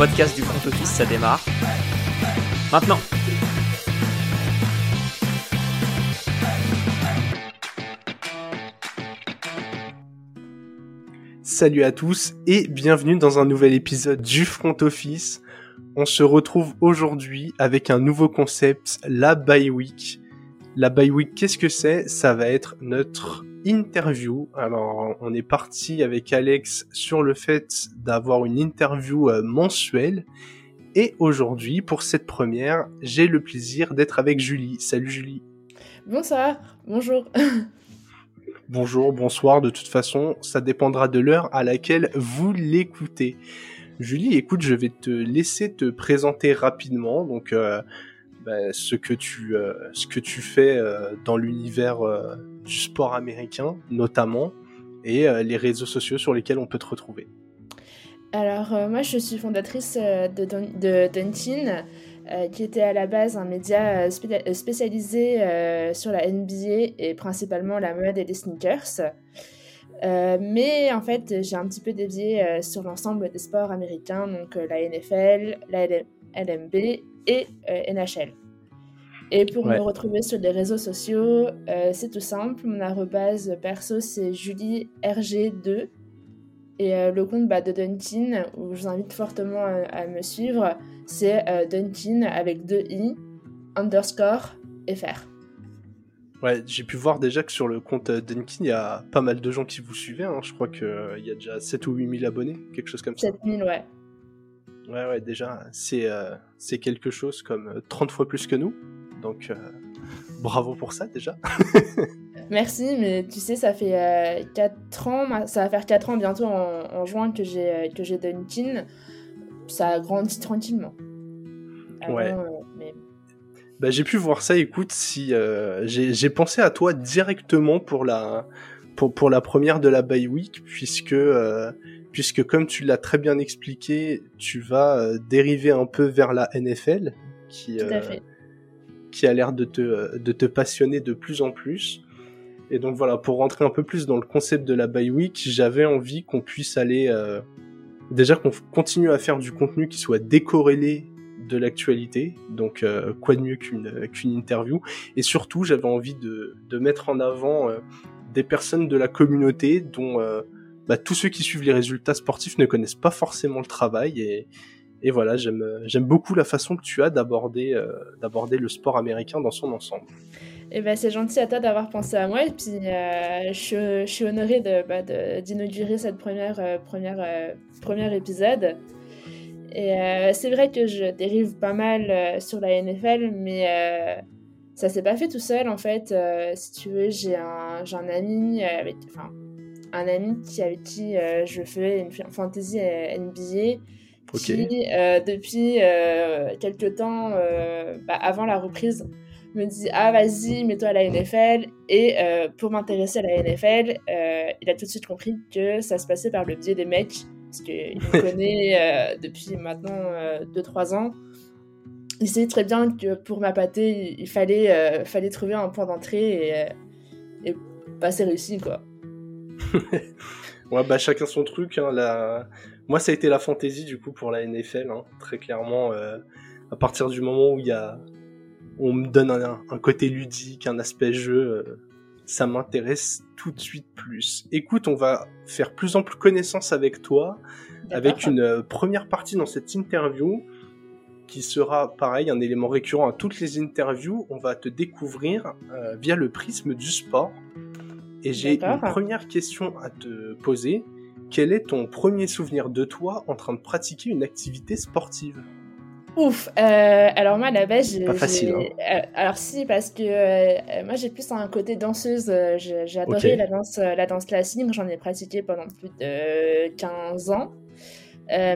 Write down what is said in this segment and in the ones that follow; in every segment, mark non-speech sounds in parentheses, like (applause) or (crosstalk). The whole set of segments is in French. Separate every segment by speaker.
Speaker 1: podcast du front office, ça démarre. Maintenant
Speaker 2: Salut à tous et bienvenue dans un nouvel épisode du front office. On se retrouve aujourd'hui avec un nouveau concept, la bye week. La bye week, qu'est-ce que c'est? Ça va être notre interview. Alors, on est parti avec Alex sur le fait d'avoir une interview euh, mensuelle. Et aujourd'hui, pour cette première, j'ai le plaisir d'être avec Julie. Salut Julie.
Speaker 3: Bonsoir, bonjour. (laughs)
Speaker 2: Bonjour, bonsoir, de toute façon, ça dépendra de l'heure à laquelle vous l'écoutez. Julie, écoute, je vais te laisser te présenter rapidement. Donc, euh, bah, ce que tu euh, ce que tu fais euh, dans l'univers euh, du sport américain notamment et les réseaux sociaux sur lesquels on peut te retrouver.
Speaker 3: Alors moi je suis fondatrice de, Duntin, qui était à la base un média spécialisé sur la NBA et principalement la mode et les sneakers. mais en fait, j'ai un petit peu dévié sur l'ensemble des sports américains, donc la NFL, la LMB et NHL. Et pour me retrouver sur les réseaux sociaux, euh, c'est tout simple. Mon arrobase perso, c'est julierg2. Et euh, le compte bah, de Duntin, où je vous invite fortement à, me suivre, c'est euh, Duntin avec deux i underscore fr.
Speaker 2: Ouais, j'ai pu voir déjà que sur le compte Dunkin, il y a pas mal de gens qui vous suivaient. Hein. Je crois qu'il y a déjà 7 ou 8 000 abonnés, quelque chose comme ça.
Speaker 3: 7 000, ouais.
Speaker 2: Ouais, ouais, déjà, c'est c'est quelque chose comme 30 fois plus que nous. Donc, euh, bravo pour ça déjà. (laughs)
Speaker 3: Merci, mais tu sais, ça fait 4 euh, ans, ça va faire 4 ans bientôt en, juin que j'ai euh, que j'ai Dunkin. Ça a grandi tranquillement.
Speaker 2: ouais. Bah, j'ai pu voir ça. Écoute, si j'ai pensé à toi directement pour la pour, pour la première de la bye week, puisque puisque comme tu l'as très bien expliqué, tu vas dériver un peu vers la NFL, qui
Speaker 3: Tout à fait
Speaker 2: qui a l'air de te, de te passionner de plus en plus. Et donc voilà, pour rentrer un peu plus dans le concept de la bye week, j'avais envie qu'on puisse aller euh, déjà qu'on continue à faire du contenu qui soit décorrélé de l'actualité, donc euh, quoi de mieux qu'une qu'une interview. Et surtout, j'avais envie de, de mettre en avant euh, des personnes de la communauté dont bah, tous ceux qui suivent les résultats sportifs ne connaissent pas forcément le travail et, voilà, j'aime j'aime beaucoup la façon que tu as d'aborder euh, d'aborder le sport américain dans son ensemble.
Speaker 3: Eh ben, c'est gentil à toi d'avoir pensé à moi et puis euh, je, suis honorée de, bah, d'inaugurer cette première euh, première premier épisode. Et c'est vrai que je dérive pas mal sur la NFL, mais ça s'est pas fait tout seul en fait. si tu veux, j'ai un, un ami avec, enfin, un ami qui avec qui je fais une fantasy NBA qui, euh, depuis euh, quelques temps, euh, bah, avant la reprise, me dit Ah, vas-y, mets-toi à la NFL. Et pour m'intéresser à la NFL, il a tout de suite compris que ça se passait par le biais des mecs, parce qu'il me connaît depuis maintenant 2-3 ans. Il sait très bien que pour m'appâter, il fallait, fallait trouver un point d'entrée et, et bah, c'est réussi, quoi. (laughs)
Speaker 2: ouais, bah chacun son truc. Hein, la moi, ça a été la fantaisie du coup pour la NFL, hein, très clairement. Euh, à partir du moment où il y a, on me donne un, côté ludique, un aspect jeu, euh, ça m'intéresse tout de suite plus. Écoute, on va faire plus en plus connaissance avec toi, avec une euh, première partie dans cette interview qui sera pareil, un élément récurrent à toutes les interviews. On va te découvrir via le prisme du sport. Et j'ai une première question à te poser. Quel est ton premier souvenir de toi en train de pratiquer une activité sportive?
Speaker 3: Ouf, euh, alors moi à la base,
Speaker 2: j'ai. Pas facile. Hein.
Speaker 3: Euh, alors si, parce que euh, moi j'ai plus un côté danseuse. j'ai adoré la danse, la danse classique. J'en ai pratiqué pendant plus de 15 ans.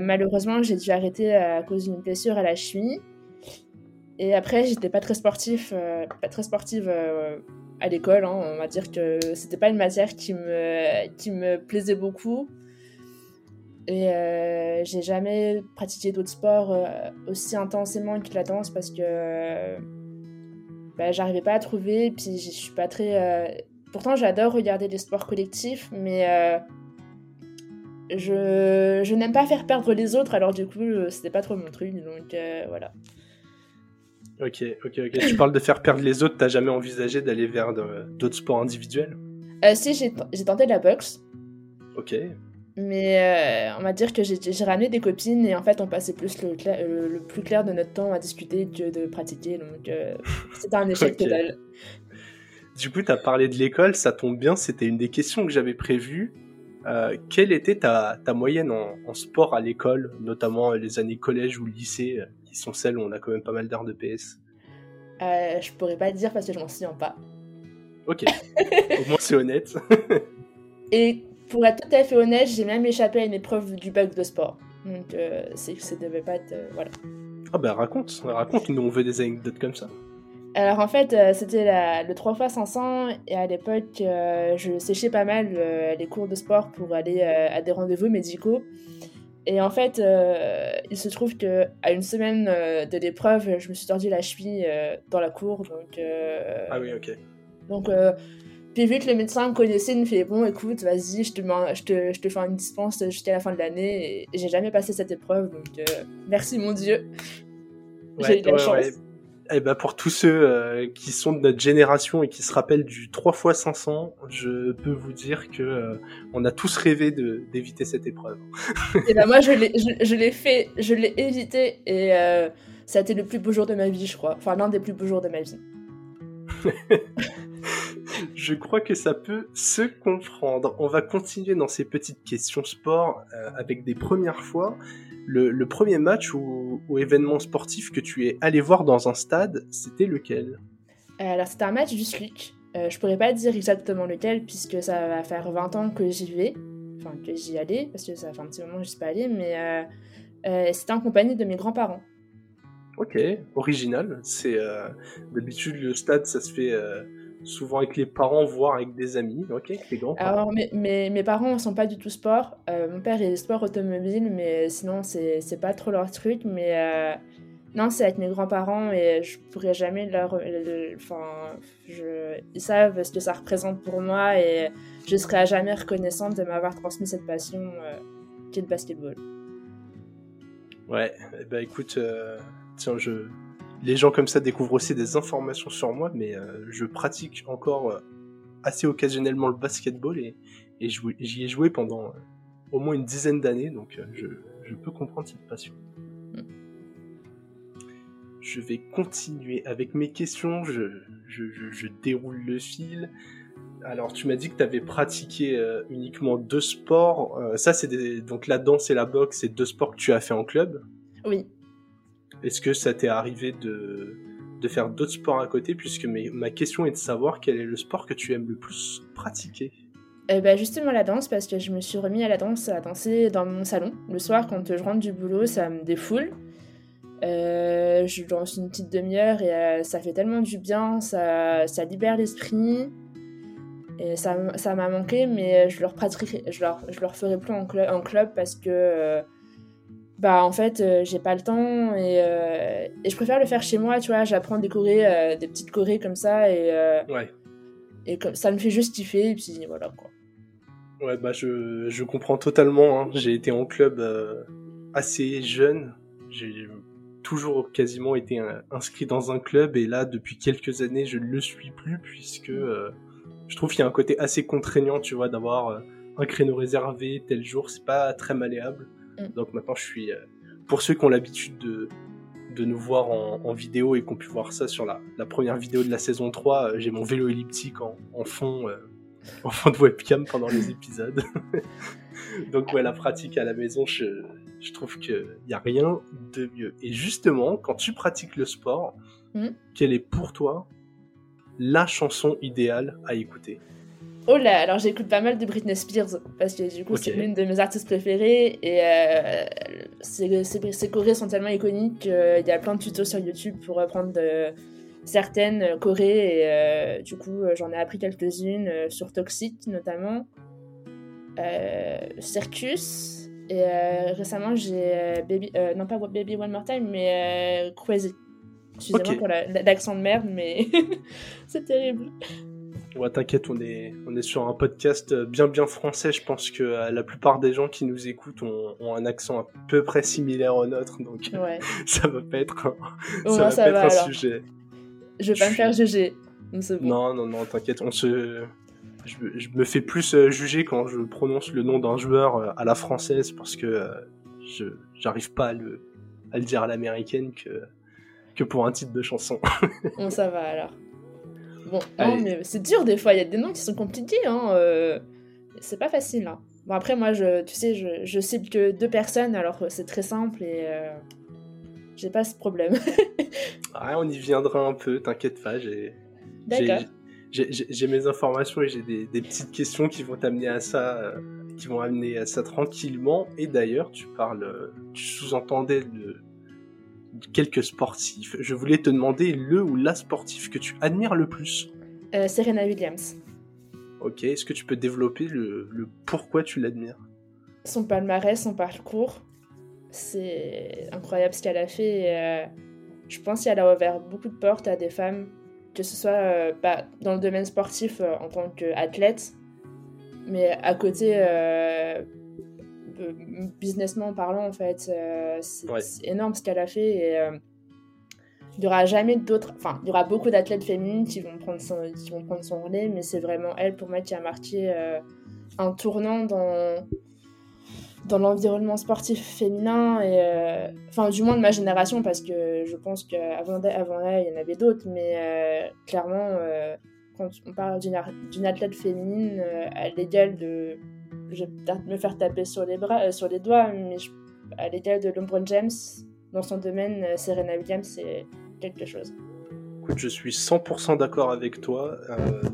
Speaker 3: Malheureusement, j'ai dû arrêter à cause d'une blessure à la cheville. Et après, j'étais pas très sportif, pas très sportive à l'école. Hein. On va dire que c'était pas une matière qui me, qui me plaisait beaucoup. Et euh, j'ai jamais pratiqué d'autres sports euh, aussi intensément que la danse parce que bah, j'arrivais pas à trouver. Puis je suis pas très. Euh, pourtant, j'adore regarder les sports collectifs, mais je, je n'aime pas faire perdre les autres, alors du coup, c'était pas trop mon truc, donc voilà.
Speaker 2: Ok, ok, ok. tu parles de faire perdre les autres, t'as jamais envisagé d'aller vers d'autres sports individuels?
Speaker 3: Si, j'ai tenté de la boxe.
Speaker 2: Ok.
Speaker 3: Mais euh, on va dire que j'ai ramené des copines et en fait on passait plus le, le, plus clair de notre temps à discuter que de pratiquer. Donc euh, (laughs) c'était un échec total.
Speaker 2: Du coup, tu as parlé de l'école, ça tombe bien, c'était une des questions que j'avais prévues. Euh, quelle était ta, ta moyenne en, en, sport à l'école, notamment les années collège ou lycée, qui sont celles où on a quand même pas mal d'heures de PS
Speaker 3: Je pourrais pas dire parce que je m'en souviens pas.
Speaker 2: Ok, au moins c'est honnête. (laughs)
Speaker 3: et pour être tout à fait honnête, j'ai même échappé à une épreuve du bac de sport. Donc, euh, c'est que ça devait pas être. Euh, voilà.
Speaker 2: Ah bah raconte, raconte, nous on veut des anecdotes comme ça.
Speaker 3: Alors en fait, euh, c'était le 3 fois 500 et à l'époque, je séchais pas mal les cours de sport pour aller à des rendez-vous médicaux. Et en fait, il se trouve que à une semaine de l'épreuve, je me suis tordu la cheville dans la cour. Donc,
Speaker 2: ah oui, ok.
Speaker 3: Donc puis vu que le médecin me connaissait, il me fait bon, écoute, vas-y, je te, je, te, je te fais une dispense jusqu'à la fin de l'année. Et j'ai jamais passé cette épreuve, donc euh, merci mon Dieu. j'ai eu de la chance.
Speaker 2: Eh ben pour tous ceux euh, qui sont de notre génération et qui se rappellent du 3 x 500, je peux vous dire que euh, on a tous rêvé d'éviter cette épreuve.
Speaker 3: et eh ben moi je l'ai je, l'ai fait, je l'ai évité et ça a été le plus beau jour de ma vie, je crois. Enfin l'un des plus beaux jours de ma vie. (laughs)
Speaker 2: je crois que ça peut se comprendre. On va continuer dans ces petites questions sport euh, avec des premières fois. Le, premier match ou, événement sportif que tu es allé voir dans un stade, c'était lequel?
Speaker 3: Euh, Alors c'était un match du SLUC. Euh, je pourrais pas dire exactement lequel puisque ça va faire 20 ans que j'y vais, enfin que j'y allais parce que ça fait un petit moment que je suis pas allée, mais c'était en compagnie de mes grands-parents.
Speaker 2: Ok, original. C'est d'habitude le stade, ça se fait souvent avec les parents, voire avec des amis, ok, avec les grands.
Speaker 3: Alors, mes, mes, mes, parents ne sont pas du tout sport. Euh, mon père est sport automobile, mais sinon, c'est pas trop leur truc. Mais euh, non, c'est avec mes grands-parents et je pourrais jamais leur. Enfin, je, ils savent ce que ça représente pour moi et je serai à jamais reconnaissante de m'avoir transmis cette passion euh, qui est le basketball.
Speaker 2: Ouais, bah écoute, tiens, je, les gens comme ça découvrent aussi des informations sur moi, mais euh, je pratique encore euh, assez occasionnellement le basketball et, j'y ai joué pendant euh, au moins une dizaine d'années, donc je, peux comprendre cette passion. Je vais continuer avec mes questions, je, déroule le fil. Alors, tu m'as dit que tu avais pratiqué uniquement deux sports. ça, c'est donc la danse et la boxe, c'est deux sports que tu as fait en club?
Speaker 3: Oui.
Speaker 2: Est-ce que ça t'est arrivé de, de faire d'autres sports à côté Puisque ma question est de savoir quel est le sport que tu aimes le plus pratiquer?
Speaker 3: Euh, bah justement la danse parce que je me suis remis à la danse à danser dans mon salon. Le soir quand je rentre du boulot ça me défoule. Euh, je danse une petite demi-heure et euh, ça fait tellement du bien ça, ça libère l'esprit. Et ça m'a manqué mais je leur pratiquerai je je ferai plus en, en club parce que bah en fait euh, j'ai pas le temps et, euh, et, je préfère le faire chez moi tu vois. J'apprends des chorés euh, des petites chorés comme ça et
Speaker 2: ouais.
Speaker 3: et comme ça me fait juste kiffer et puis voilà quoi.
Speaker 2: Ouais bah je, je comprends totalement hein. j'ai été en club assez jeune. J'ai toujours quasiment été inscrit dans un club et là depuis quelques années je ne le suis plus puisque je trouve qu'il y a un côté assez contraignant tu vois d'avoir un créneau réservé tel jour. C'est pas très malléable Mm. Donc maintenant, je suis. Euh, pour ceux qui ont l'habitude de, de nous voir en, vidéo et qui ont pu voir ça sur la, la première vidéo de la saison 3, euh, j'ai mon vélo elliptique en, en fond, euh, (laughs) en fond de webcam pendant les épisodes. (laughs) Donc ouais, la pratique à la maison, je, je trouve qu'il n'y a rien de mieux. Et justement, quand tu pratiques le sport, mm. quelle est pour toi la chanson idéale à écouter?
Speaker 3: Oh là, alors j'écoute pas mal de Britney Spears parce que du coup c'est l'une de mes artistes préférées et euh, ses, chorés sont tellement iconiques qu'il y a plein de tutos sur YouTube pour reprendre certaines chorés et euh, du coup j'en ai appris quelques-unes euh, sur Toxic notamment, Circus et récemment j'ai Baby, non pas Baby One More Time mais Crazy. Excusez-moi pour l'accent de merde mais (laughs) c'est terrible.
Speaker 2: Ouais, t'inquiète, on est, on est sur un podcast bien bien français. Je pense que la plupart des gens qui nous écoutent ont, un accent à peu près similaire au nôtre, donc (laughs) ça va pas être un, ça va pas être un sujet.
Speaker 3: Je vais pas me faire juger.
Speaker 2: Non, non, non, t'inquiète, on se, je, me fais plus euh, juger quand je prononce le nom d'un joueur euh, à la française parce que euh, je j'arrive pas à le, à le dire à l'américaine que, que pour un titre de chanson. (laughs)
Speaker 3: bon, ça va alors. Bon, non, mais c'est dur des fois, il y a des noms qui sont compliqués, hein. c'est pas facile. Hein. Bon, après, moi, je, tu sais, je, je cite que deux personnes, alors c'est très simple et j'ai pas ce problème. (laughs)
Speaker 2: ah, on y viendra un peu, t'inquiète pas, j'ai.
Speaker 3: D'accord
Speaker 2: j'ai mes informations et j'ai des, petites questions qui vont t'amener à ça, euh, qui vont amener à ça tranquillement. Et d'ailleurs, tu parles, tu sous-entendais de, quelques sportifs. Je voulais te demander le ou la sportif que tu admires le plus.
Speaker 3: Euh, Serena Williams.
Speaker 2: Ok, est-ce que tu peux développer le, pourquoi tu l'admires?
Speaker 3: Son palmarès, son parcours, c'est incroyable ce qu'elle a fait. Euh, je pense qu'elle a ouvert beaucoup de portes à des femmes que ce soit euh, bah, dans le domaine sportif en tant qu'athlète, mais à côté, businessment parlant, en fait, c'est énorme ce qu'elle a fait. Et, il n'y aura jamais d'autres. Enfin, il y aura beaucoup d'athlètes féminines qui vont, prendre son, qui vont prendre son relais, mais c'est vraiment elle, pour moi, qui a marqué un tournant dans, dans l'environnement sportif féminin et euh, enfin du moins de ma génération parce que je pense qu'avant avant là il y en avait d'autres mais euh, clairement euh, quand on parle d'une athlète féminine à l'égal de je vais peut-être me faire taper sur les bras sur les doigts mais à l'égal de LeBron James dans son domaine Serena Williams c'est quelque chose
Speaker 2: Écoute, je suis 100% d'accord avec toi.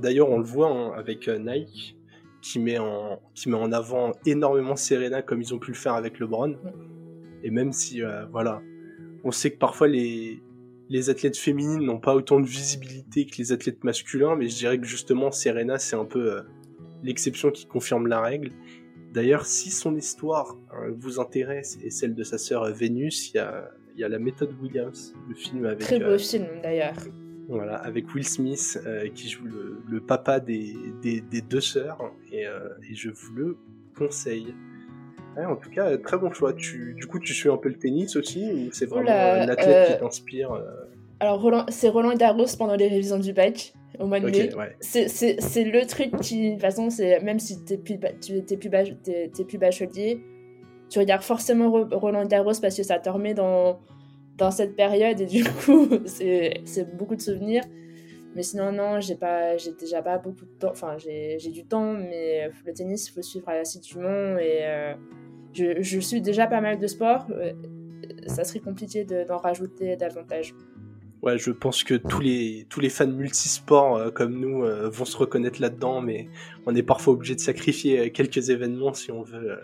Speaker 2: D'ailleurs, on le voit hein, avec Nike qui met en qui met en avant énormément Serena comme ils ont pu le faire avec LeBron. Et même si euh, voilà, on sait que parfois les les athlètes féminines n'ont pas autant de visibilité que les athlètes masculins, mais je dirais que justement Serena c'est un peu euh, l'exception qui confirme la règle. D'ailleurs, si son histoire hein, vous intéresse et celle de sa sœur Vénus, il y a, y a la méthode Williams, le film avec.
Speaker 3: Très beau euh, film d'ailleurs.
Speaker 2: Voilà, avec Will Smith euh, qui joue le, papa des, des, deux sœurs et, euh, et, je vous le conseille. en tout cas, très bon choix. Tu, du coup, tu suis un peu le tennis aussi ou c'est vraiment un athlète qui euh, t'inspire
Speaker 3: Alors, c'est Roland Garros pendant les révisions du bac au mois de mai. C'est le truc qui, de toute façon, même si t'es plus, tu es plus, plus bachelier, tu regardes forcément Roland Garros parce que ça te remet dans dans cette période et du (laughs) coup c'est beaucoup de souvenirs. Mais sinon non j'ai pas j'ai déjà pas beaucoup de temps enfin j'ai du temps mais le tennis il faut suivre assidûment et euh, je, je, suis déjà pas mal de sport euh, ça serait compliqué d'en rajouter davantage
Speaker 2: Ouais, je pense que tous les, tous les fans multisports euh, comme nous vont se reconnaître là-dedans, mais on est parfois obligé de sacrifier quelques événements si on veut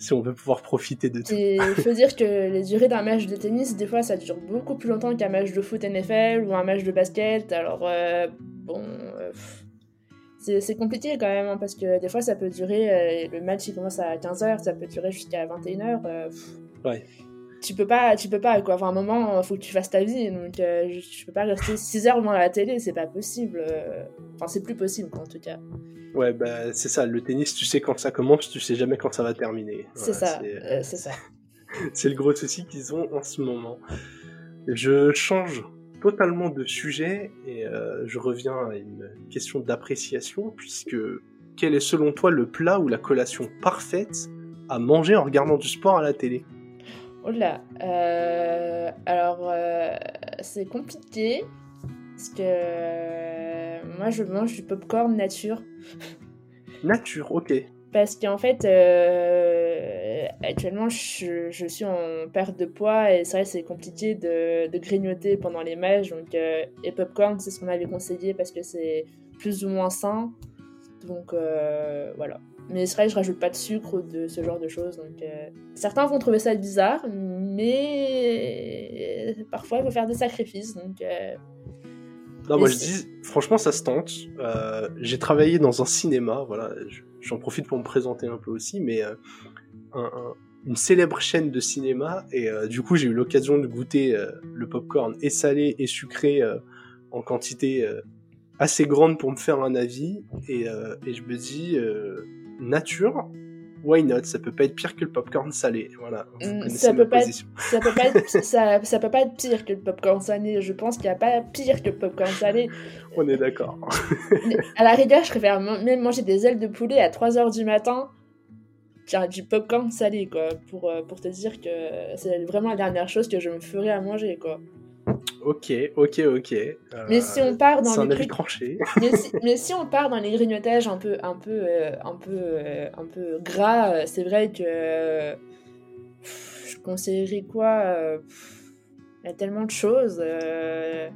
Speaker 2: si on veut pouvoir profiter de tout.
Speaker 3: Il faut dire que les durées d'un match de tennis, des fois, ça dure beaucoup plus longtemps qu'un match de foot NFL ou un match de basket. Alors, euh, bon, euh, c'est compliqué quand même, hein, parce que des fois, ça peut durer, euh, le match il commence à 15h, ça peut durer jusqu'à 21h.
Speaker 2: ouais.
Speaker 3: Tu peux pas, tu peux pas, quoi. Enfin, à un moment, il faut que tu fasses ta vie, donc je, peux pas rester 6 heures devant la télé, c'est pas possible. Enfin, c'est plus possible, en tout cas.
Speaker 2: Ouais, bah, c'est ça. Le tennis, tu sais quand ça commence, tu sais jamais quand ça va terminer.
Speaker 3: C'est ça. Euh, c'est ça. (laughs)
Speaker 2: c'est le gros souci qu'ils ont en ce moment. Je change totalement de sujet et euh, je reviens à une question d'appréciation puisque quel est selon toi le plat ou la collation parfaite à manger en regardant du sport à la télé?
Speaker 3: Oh là, euh, alors c'est compliqué parce que moi je mange du popcorn nature. (laughs)
Speaker 2: Nature, ok.
Speaker 3: Parce qu'en fait, euh, actuellement, je, suis en perte de poids et c'est vrai c'est compliqué de, grignoter pendant les matchs. Donc, euh, et popcorn, c'est ce qu'on avait conseillé parce que c'est plus ou moins sain. Donc, euh, voilà. Mais c'est vrai je rajoute pas de sucre ou de ce genre de choses. Donc, certains vont trouver ça bizarre, mais parfois, il faut faire des sacrifices. Donc,
Speaker 2: non, moi je dis, franchement, ça se tente. Euh, j'ai travaillé dans un cinéma, voilà, j'en profite pour me présenter un peu aussi, mais euh, une célèbre chaîne de cinéma, et euh, du coup, j'ai eu l'occasion de goûter le popcorn et salé et sucré en quantité assez grande pour me faire un avis et, euh, et je me dis euh, nature. Why not? Ça peut pas être pire que le popcorn salé. Voilà. vous
Speaker 3: Mm, ça peut pas être-. Ça peut, pas (laughs) être, ça, ça peut pas être pire que le popcorn salé. Je pense qu'il n'y a pas pire que le popcorn salé.
Speaker 2: On est d'accord. (laughs)
Speaker 3: À la rigueur, je préfère même manger des ailes de poulet à 3h du matin qu'un du popcorn salé, quoi. Pour, euh, pour te dire que c'est vraiment la dernière chose que je me ferais à manger, quoi.
Speaker 2: Ok, ok, ok. Euh,
Speaker 3: Mais si on part dans
Speaker 2: un
Speaker 3: les (laughs) mais, si, mais si on part dans les grignotages un peu, un peu, euh, un peu, euh, un peu gras, euh, c'est vrai que euh, pff, je conseillerais quoi euh, pff, Il y a tellement de choses. euh,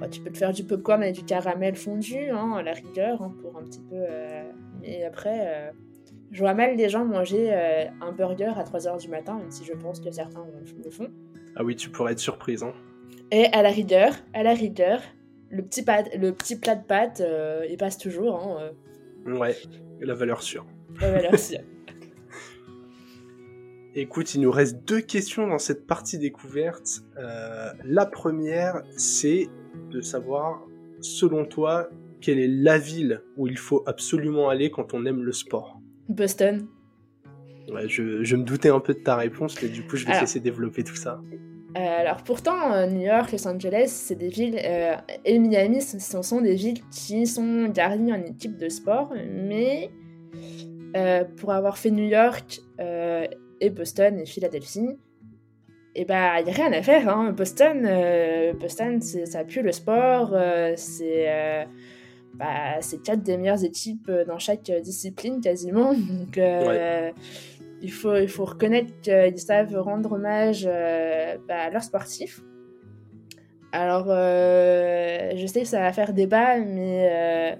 Speaker 3: oh, tu peux te faire du popcorn avec du caramel fondu, hein, à la rigueur, hein, pour un petit peu. euh, mais après, euh, je vois mal les gens manger euh, un burger à 3h du matin, même si je pense que certains le font.
Speaker 2: Ah oui, tu pourrais être surprise. Hein.
Speaker 3: Et à la rigueur, à la rigueur, le petit, pâte, le petit plat de pâtes, euh, il passe toujours. Hein, euh,
Speaker 2: Ouais, la valeur sûre.
Speaker 3: la valeur sûre. (laughs)
Speaker 2: Écoute, il nous reste deux questions dans cette partie découverte. Euh, la première, c'est de savoir, selon toi, quelle est la ville où il faut absolument aller quand on aime le sport?
Speaker 3: Boston.
Speaker 2: Ouais, je, je me doutais un peu de ta réponse, mais du coup, je vais te
Speaker 3: Alors.
Speaker 2: laisser développer tout ça.
Speaker 3: Euh, alors pourtant, euh, New York, Los Angeles, c'est des villes, euh, et Miami, ce sont des villes qui sont garnies en équipe de sport, mais pour avoir fait New York et Boston et Philadelphie, et bah il y a rien à faire. Hein. Boston, Boston, ça pue le sport. c'est bah, c'est quatre des meilleures équipes dans chaque discipline quasiment. (laughs) il faut il faut reconnaître qu'ils savent rendre hommage euh, bah, à leurs sportifs. Alors, euh, je sais que ça va faire débat, mais euh,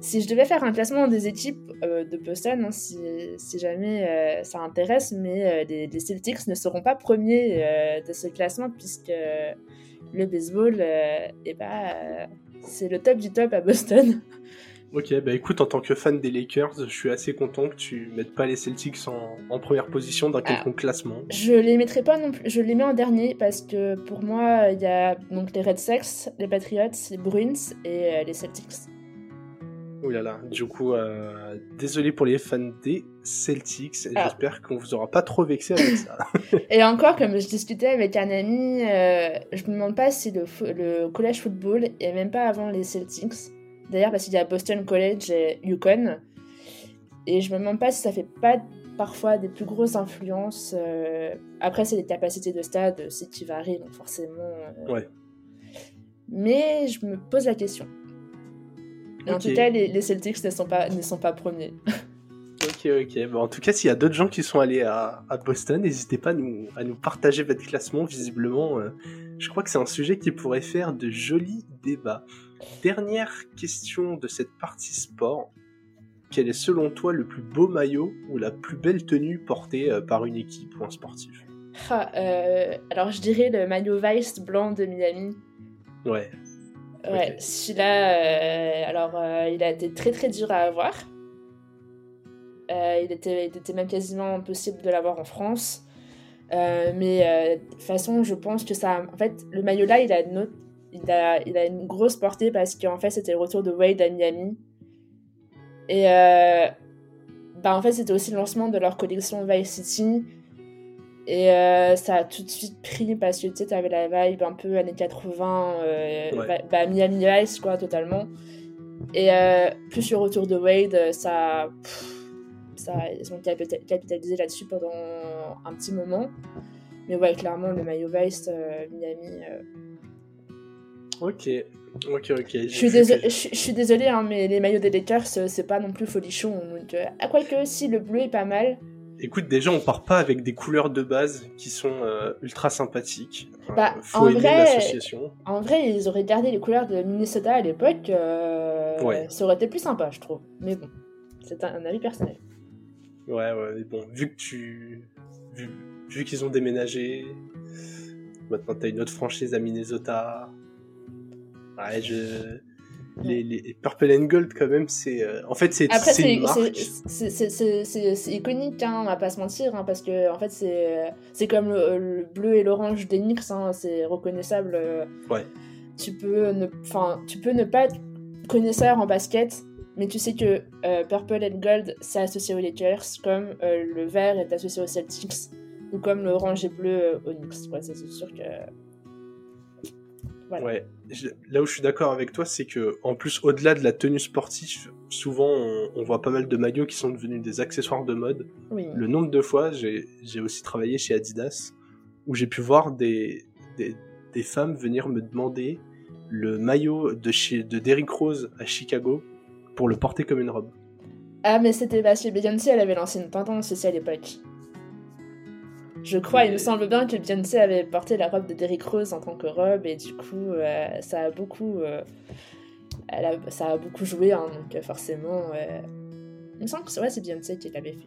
Speaker 3: si je devais faire un classement des équipes de Boston, hein, si, jamais ça intéresse, mais les, Celtics ne seront pas premiers de ce classement puisque le baseball, euh, eh euh, c'est le top du top à Boston. (laughs)
Speaker 2: Ok, bah écoute, en tant que fan des Lakers, je suis assez content que tu mettes pas les Celtics en, en première position dans quelconque classement.
Speaker 3: Je les mettrai pas non plus, je les mets en dernier parce que pour moi, il y a donc les Red Sox, les Patriots, les Bruins et euh, les Celtics.
Speaker 2: Ouh là là, du coup, euh, désolé pour les fans des Celtics,
Speaker 3: Ah.
Speaker 2: j'espère qu'on vous aura pas trop vexé avec ça. (laughs)
Speaker 3: Et encore, comme je discutais avec un ami, euh, je me demande pas si le, le college football est même pas avant les Celtics. D'ailleurs, parce qu'il y a Boston College et Yukon. Et je me demande pas si ça fait pas parfois des plus grosses influences. euh, Après, c'est les capacités de stade, c'est qui varient, donc forcément. euh,
Speaker 2: Ouais.
Speaker 3: Mais je me pose la question. En tout cas, les, les Celtics ne sont pas, ne sont pas premiers. (laughs)
Speaker 2: Ok, ok. Bon, en tout cas, s'il y a d'autres gens qui sont allés à, à Boston, n'hésitez pas à nous, à nous partager votre classement. Visiblement, euh, je crois que c'est un sujet qui pourrait faire de jolis débats. Dernière question de cette partie sport. Quel est selon toi le plus beau maillot ou la plus belle tenue portée euh, par une équipe ou un sportif?
Speaker 3: Ah, euh, alors, je dirais le maillot Vice blanc de Miami.
Speaker 2: Ouais.
Speaker 3: Ouais,
Speaker 2: Ok.
Speaker 3: celui-là, euh, alors euh, il a été très très dur à avoir. Il, était, il était même quasiment impossible de l'avoir en France. Mais de toute façon, je pense que ça. En fait, le maillot là, il a une, autre- il a, il a une grosse portée parce qu'en fait, c'était le retour de Wade à Miami. Et euh, bah, en fait, c'était aussi le lancement de leur collection Vice City. Et euh, ça a tout de suite pris parce que tu sais, t'avais la vibe un peu années 80, euh,
Speaker 2: Ouais.
Speaker 3: va- bah, Miami Vice, quoi, totalement. Et euh, plus le retour de Wade, ça, pff, ça ils ont capita- capitalisé là-dessus pendant un petit moment. Mais ouais, clairement, le maillot Vice, Miami.
Speaker 2: Ok. Ok, ok.
Speaker 3: Je suis désolée, je, je suis désolée hein, mais les maillots des Lakers, euh, c'est pas non plus folichon. Donc, euh, à quoi que si le bleu est pas mal.
Speaker 2: Écoute, déjà, on part pas avec des couleurs de base qui sont euh, ultra sympathiques. Euh,
Speaker 3: Bah,
Speaker 2: faut
Speaker 3: en vrai-
Speaker 2: l'association.
Speaker 3: En vrai, ils auraient gardé les couleurs de Minnesota à l'époque. euh,
Speaker 2: Ouais.
Speaker 3: Ça aurait été plus sympa, je trouve. Mais bon, c'est un, un avis personnel.
Speaker 2: Ouais, ouais, mais bon, vu que tu. Vu, vu qu'ils ont déménagé, maintenant t'as une autre franchise à Minnesota. Ouais, je. Les, les Purple and Gold, quand même, c'est. euh, En fait, c'est
Speaker 3: Après,
Speaker 2: c'est
Speaker 3: iconique, hein, on va pas se mentir, hein, parce que en fait, c'est c'est comme le, le bleu et l'orange des Knicks, hein, c'est reconnaissable. euh,
Speaker 2: Ouais.
Speaker 3: Tu peux ne, enfin, tu peux ne pas connaisseur en basket, mais tu sais que Purple and Gold, c'est associé aux Lakers, comme le vert est associé aux Celtics, ou comme l'orange et bleu aux Knicks. Ouais, c'est sûr que
Speaker 2: Ouais, là où je suis d'accord avec toi, c'est que en plus, au-delà de la tenue sportive, souvent on, voit pas mal de maillots qui sont devenus des accessoires de mode. Le nombre de fois, j'ai aussi travaillé chez Adidas, où j'ai pu voir des, des, femmes venir me demander le maillot de, chez, de Derrick Rose à Chicago pour le porter comme une robe.
Speaker 3: Ah, mais c'était parce que Beyoncé, elle avait lancé une tendance aussi à l'époque. Je crois, il me semble bien que Beyoncé avait porté la robe de Derrick Rose en tant que robe et du coup, euh, ça a beaucoup, euh, ça a beaucoup joué, hein, donc euh, forcément, il me semble que c'est Beyoncé qui l'avait fait.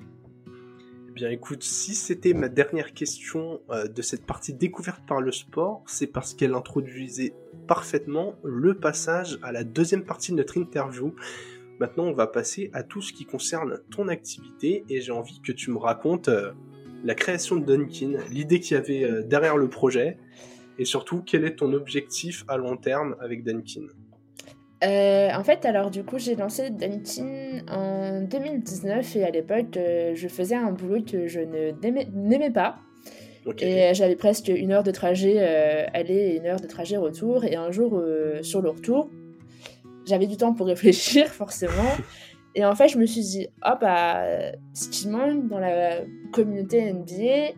Speaker 2: Eh bien, écoute, si c'était ma dernière question de cette partie découverte par le sport, c'est parce qu'elle introduisait parfaitement le passage à la deuxième partie de notre interview. Maintenant, on va passer à tout ce qui concerne ton activité et j'ai envie que tu me racontes la création de Dunkin, l'idée qu'il y avait euh, derrière le projet, et surtout quel est ton objectif à long terme avec Dunkin?
Speaker 3: Euh, en fait, alors du coup, j'ai lancé Dunkin en 2019 et à l'époque, euh, je faisais un boulot que je n'aimais pas. Et j'avais presque une heure de trajet aller et une heure de trajet retour. Et un jour, sur le retour, j'avais du temps pour réfléchir, (laughs) forcément. Et en fait, je me suis dit, oh bah, ce qui manque dans la communauté NBA,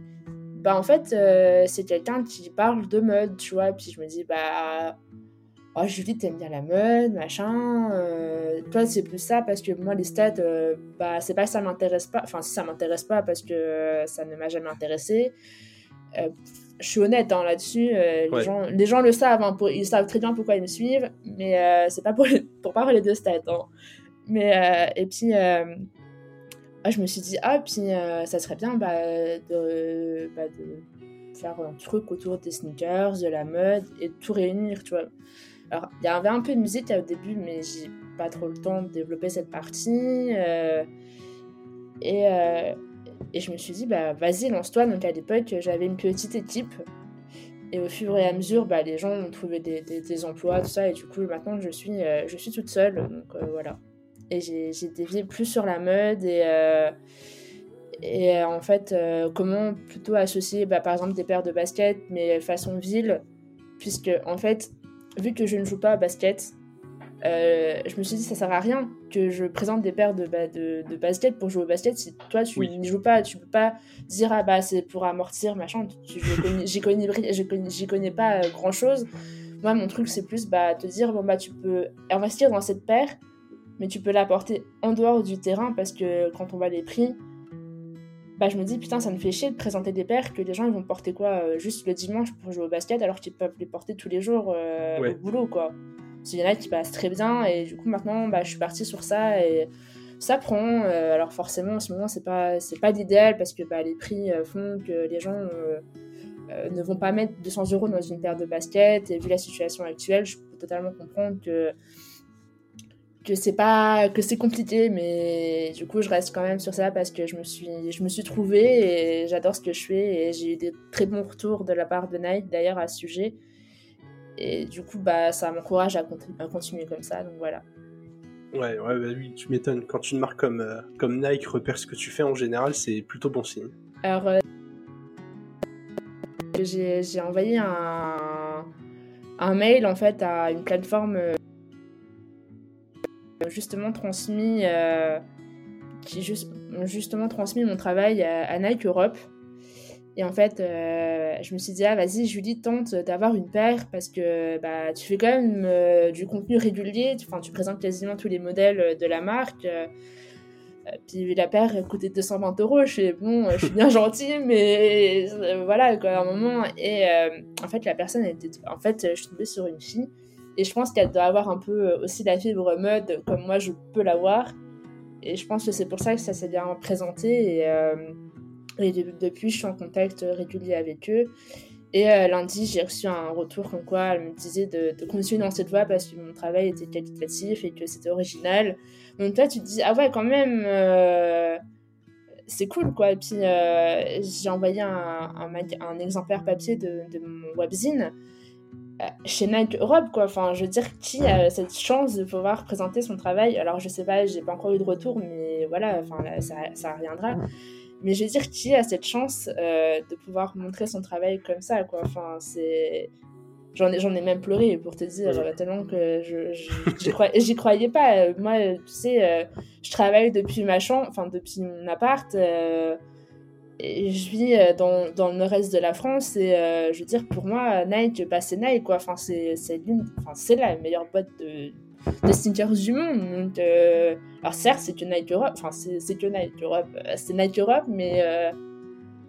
Speaker 3: bah en fait, euh, c'est quelqu'un qui parle de mode, tu vois. Puis je me dis, bah, oh Julie, t'aimes bien la mode, machin. Euh, toi, c'est plus ça parce que moi, les stats, euh, bah, c'est pas que ça m'intéresse pas. Enfin, si ça m'intéresse pas parce que ça ne m'a jamais intéressé. je suis honnête hein, là-dessus. les, gens, les gens le savent, hein, ils savent très bien pourquoi ils me suivent, mais c'est pas pour, (laughs) pour parler de stats. Hein. Mais, euh, et puis, euh, je me suis dit, ah, puis euh, ça serait bien bah, de, bah, de faire un truc autour des sneakers, de la mode et de tout réunir, tu vois. Alors, il y avait un peu de musique au début, mais j'ai pas trop le temps de développer cette partie. et, et je me suis dit, bah, vas-y, lance-toi. Donc, à l'époque, j'avais une petite équipe. Et au fur et à mesure, bah, les gens ont trouvé des, des, emplois, tout ça. Et du coup, maintenant, je suis, je suis toute seule. Donc, voilà et j'ai dévié plus sur la mode et, euh, et euh, en fait euh, comment plutôt associer bah, par exemple des paires de basket mais façon ville. Puisque en fait vu que je ne joue pas à basket je me suis dit ça sert à rien que je présente des paires de, bah, de, de, basket pour jouer au basket si toi tu n'y joues pas. Tu peux pas dire ah bah c'est pour amortir machin. J'y connais, connais, connais, pas grand chose moi mon truc c'est plus bah te dire bon bah tu peux investir dans cette paire mais tu peux l'apporter en dehors du terrain parce que quand on voit les prix, bah je me dis putain ça me fait chier de présenter des paires que les gens ils vont porter quoi euh, juste le dimanche pour jouer au basket alors qu'ils peuvent les porter tous les jours euh, au boulot quoi. Il y en a qui passent très bien et du coup maintenant bah, je suis partie sur ça et ça prend. Euh, alors forcément en ce moment c'est pas c'est pas l'idéal parce que bah, les prix font que les gens ne vont pas mettre 200 euros dans une paire de baskets et vu la situation actuelle je peux totalement comprendre que que c'est pas que c'est compliqué mais du coup je reste quand même sur ça parce que je me suis je me suis trouvée et j'adore ce que je fais et j'ai eu des très bons retours de la part de Nike d'ailleurs à ce sujet. Et du coup bah ça m'encourage à, continuer comme ça donc voilà.
Speaker 2: Ouais ouais bah oui tu m'étonnes. Quand une marque comme euh, comme Nike repère ce que tu fais en général c'est plutôt bon signe.
Speaker 3: Alors euh, j'ai envoyé un un mail en fait à une plateforme euh, justement transmis, euh, qui juste, justement transmis mon travail à, Nike Europe. Et en fait, euh, je me suis dit, ah vas-y, Julie, tente d'avoir une paire parce que bah, tu fais quand même euh, du contenu régulier, enfin, tu présentes quasiment tous les modèles de la marque. puis la paire coûtait 220 euros. Je suis bon, je suis bien (laughs) gentille, mais voilà, quoi, à un moment. Et en fait, la personne était. En fait, je suis tombée sur une fille et je pense qu'elle doit avoir un peu euh, aussi la fibre mode comme moi je peux l'avoir. Et je pense que c'est pour ça que ça s'est bien présenté. Et, euh, depuis, je suis en contact régulier avec eux. Et euh, lundi, j'ai reçu un retour comme quoi elle me disait de, continuer dans cette voie parce que mon travail était qualitatif et que c'était original. Donc toi, tu te dis, ah ouais, quand même, c'est cool quoi. Et puis j'ai envoyé un, exemplaire papier de mon webzine chez Nike Europe, quoi. Enfin, je veux dire, qui a cette chance de pouvoir présenter son travail? Alors, je sais pas, j'ai pas encore eu de retour, mais voilà, enfin, ça, ça reviendra. Mais je veux dire, qui a cette chance euh, de pouvoir montrer son travail comme ça, quoi? Enfin, c'est... J'en ai, j'en ai même pleuré, pour te dire, tellement que je, (laughs) j'y, croyais, j'y croyais pas. Moi, tu sais, euh, je travaille depuis ma chambre, enfin, depuis mon appart. Euh, je vis dans, dans le nord-est de la France et je veux dire pour moi Nike bah c'est Nike quoi enfin c'est enfin la meilleure boîte de, de sneakers du monde. Donc, euh, alors certes, c'est que Nike Europe, enfin c'est que Nike Europe, euh, c'est Nike Europe, mais euh,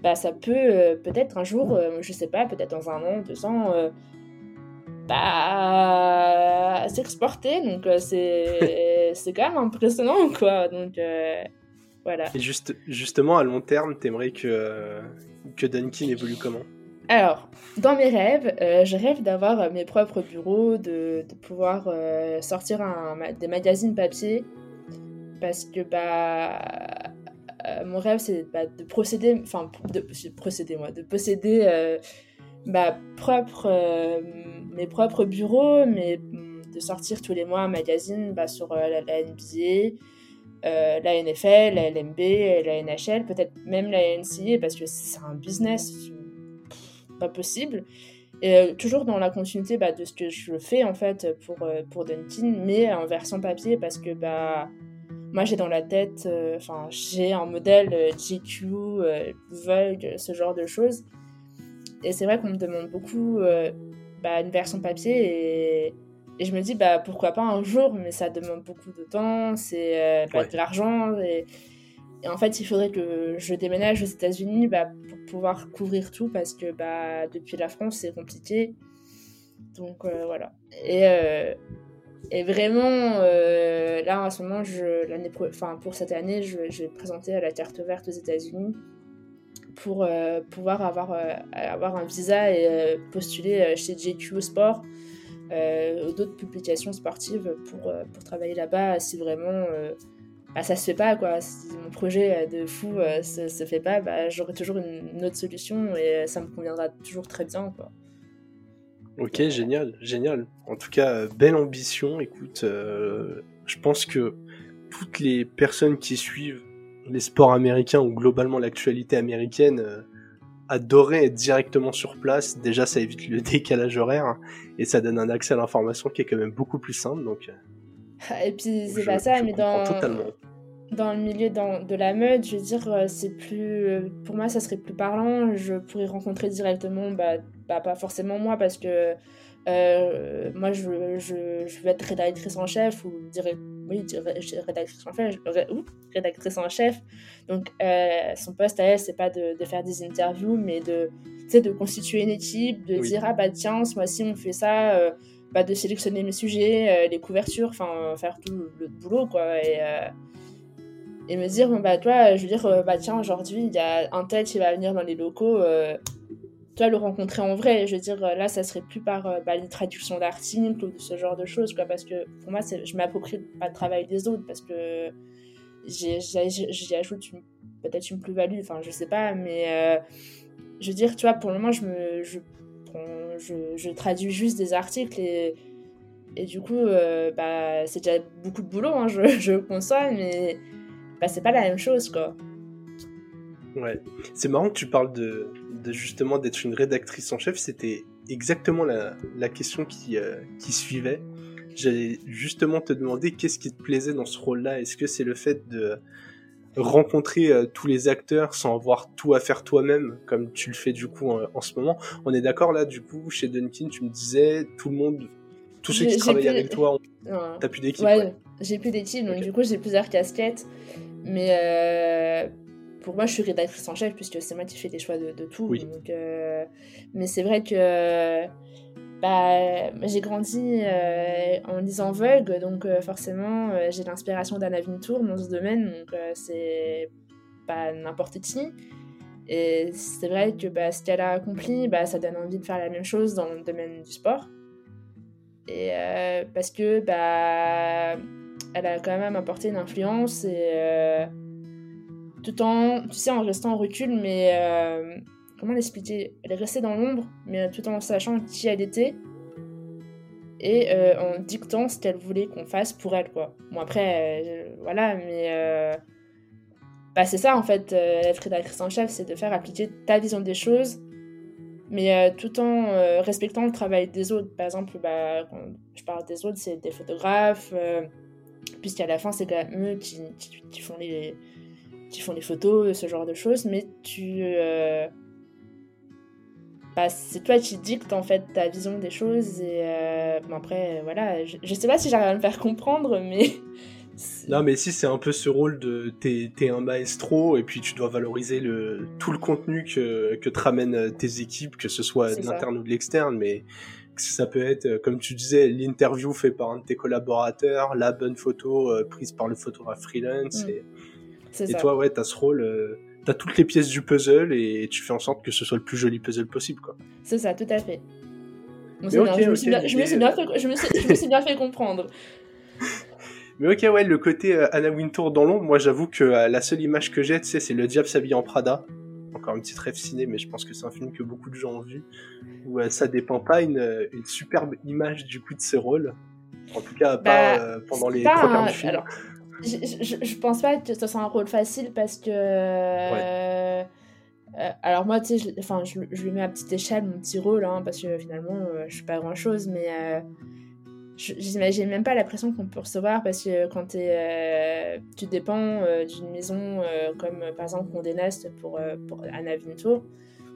Speaker 3: bah, ça peut peut-être un jour, je sais pas, peut-être dans un an, deux ans, bah, s'exporter. Donc c'est (laughs) c'est quand même impressionnant, quoi. Donc voilà.
Speaker 2: Et juste, justement, à long terme, t'aimerais que, que Dunkin évolue comment?
Speaker 3: Alors, dans mes rêves, euh, je rêve d'avoir euh, mes propres bureaux, de, pouvoir euh, sortir des magazines papier, parce que bah, mon rêve c'est bah, de procéder, enfin de, procéder moi, de posséder ma propre, mes propres bureaux, mais de sortir tous les mois un magazine bah, sur la, NBA, la NFL, la LMB, la NHL, peut-être même la NCA, parce que c'est un business pas possible. Et euh, toujours dans la continuité bah, de ce que je fais en fait pour, euh, pour mais en version papier parce que bah, moi j'ai dans la tête, euh, enfin j'ai un modèle GQ, Vogue, ce genre de choses. Et c'est vrai qu'on me demande beaucoup bah, une version papier et, et, je me dis bah pourquoi pas un jour, mais ça demande beaucoup de temps, c'est pas de l'argent et et en fait, il faudrait que je déménage aux États-Unis bah, pour pouvoir couvrir tout parce que bah, depuis la France, c'est compliqué. Donc euh, voilà. Et, euh, et vraiment, euh, là en ce moment, je, l'année enfin, pour cette année, je, vais présenter à la carte verte aux États-Unis pour pouvoir avoir, avoir un visa et postuler chez JQ Sport. Ou d'autres publications sportives pour, pour travailler là-bas si vraiment bah, ça se fait pas quoi. Si mon projet de fou euh, se, se fait pas, bah, j'aurai toujours une, autre solution et ça me conviendra toujours très bien quoi.
Speaker 2: Ok, génial, génial. En tout cas, euh, belle ambition. Écoute, euh, je pense que toutes les personnes qui suivent les sports américains ou globalement l'actualité américaine adoraient être directement sur place. Déjà, ça évite le (laughs) décalage horaire hein, et ça donne un accès à l'information qui est quand même beaucoup plus simple. Donc,
Speaker 3: et puis c'est pas ça, mais dans, dans le milieu de la mode, je veux dire, euh, c'est plus. Euh, pour moi, ça serait plus parlant. Je pourrais rencontrer directement, bah, bah pas forcément moi, parce que euh, moi, je, je, je, veux être rédactrice en chef ou dire, oui, rédactrice en chef. rédactrice en chef. Donc, son poste à elle, c'est pas de, de, faire des interviews, mais de, de constituer une équipe, de dire, ah bah tiens, ce mois-ci, on fait ça bah, de sélectionner mes sujets, euh, les couvertures, enfin faire tout le boulot quoi. Et, euh, et me dire, bah toi, je veux dire, euh, bah tiens, aujourd'hui, il y a un tel qui va venir dans les locaux, toi, le rencontrer en vrai. Je veux dire, là, ça serait plus par bah, les traductions d'articles ou de ce genre de choses, quoi, parce que pour moi, je m'approprie pas le travail des autres, parce que j'y ajoute peut-être une plus-value, enfin, je sais pas, mais je veux dire, tu vois, pour le moment, je me, je je, traduis juste des articles et, et du coup, euh, bah, c'est déjà beaucoup de boulot, hein, je, (laughs) je conçois, mais bah, c'est pas la même chose, quoi.
Speaker 2: Ouais, c'est marrant que tu parles de, de justement d'être une rédactrice en chef, c'était exactement la, la question qui, euh, qui suivait. J'allais justement te demander qu'est-ce qui te plaisait dans ce rôle-là. Est-ce que c'est le fait de, rencontrer euh, tous les acteurs sans avoir tout à faire toi-même, comme tu le fais du coup en, ce moment? On est d'accord là, du coup, chez Dunkin, tu me disais, tout le monde, tous ceux qui travaillent avec toi, t'as plus d'équipe.
Speaker 3: Ouais, j'ai plus d'équipe, donc du coup, j'ai plusieurs casquettes. Mais euh, pour moi, je suis rédactrice en chef, puisque c'est moi qui fais les choix de, tout. Donc, euh, mais c'est vrai que bah, j'ai grandi euh, en lisant Vogue, donc euh, forcément j'ai l'inspiration d'Anna Wintour dans ce domaine, donc c'est pas n'importe qui. Et c'est vrai que bah, ce qu'elle a accompli, bah, ça donne envie de faire la même chose dans le domaine du sport. Et parce que bah, elle a quand même apporté une influence et tout en, tu sais, en restant en recul, mais comment l'expliquer? Elle est restée dans l'ombre, mais tout en sachant qui elle était. et en dictant ce qu'elle voulait qu'on fasse pour elle, quoi. Bon, après, voilà, mais bah, c'est ça en fait, être rédactrice en chef, c'est de faire appliquer ta vision des choses, mais tout en respectant le travail des autres. Par exemple, bah, quand je parle des autres, c'est des photographes, puisqu'à la fin, c'est quand même eux qui, font les, qui font les photos, ce genre de choses, mais tu. Euh, bah, c'est toi qui dictes en fait ta vision des choses, et euh, après, voilà, je, je, sais pas si j'arrive à me faire comprendre, mais. (laughs)
Speaker 2: Non, mais si c'est un peu ce rôle de t'es, es un maestro et puis tu dois valoriser le, tout le contenu que, que te ramènent tes équipes, que ce soit de l'interne ou de l'externe, mais ça peut être, euh, comme tu disais, l'interview fait par un de tes collaborateurs, la bonne photo euh, prise par le photographe freelance. Mm. Et, toi, ouais, t'as ce rôle, euh, t'as toutes les pièces du puzzle et tu fais en sorte que ce soit le plus joli puzzle possible, quoi.
Speaker 3: C'est ça, tout à fait. je, me suis bien, fait, comprendre. (laughs)
Speaker 2: Mais ok, ouais, le côté Anna Wintour dans l'ombre, moi j'avoue que la seule image que j'ai, tu sais, c'est le diable s'habille en Prada encore une petite rêve ciné, mais je pense que c'est un film que beaucoup de gens ont vu, où euh, ça dépend pas une, une, superbe image du coup de ses rôles. En tout cas, pas bah, euh, pendant les trois quarts du film.
Speaker 3: Alors, je, je, pense pas que ce soit un rôle facile parce que. Euh, alors moi, tu sais, enfin, je, lui mets à petite échelle mon petit rôle, hein, parce que finalement, je suis pas grand chose, mais j'imagine même pas la pression qu'on peut recevoir parce que quand euh, tu dépends euh, d'une maison euh, comme par exemple Condé Nast pour, pour Anna Vintour,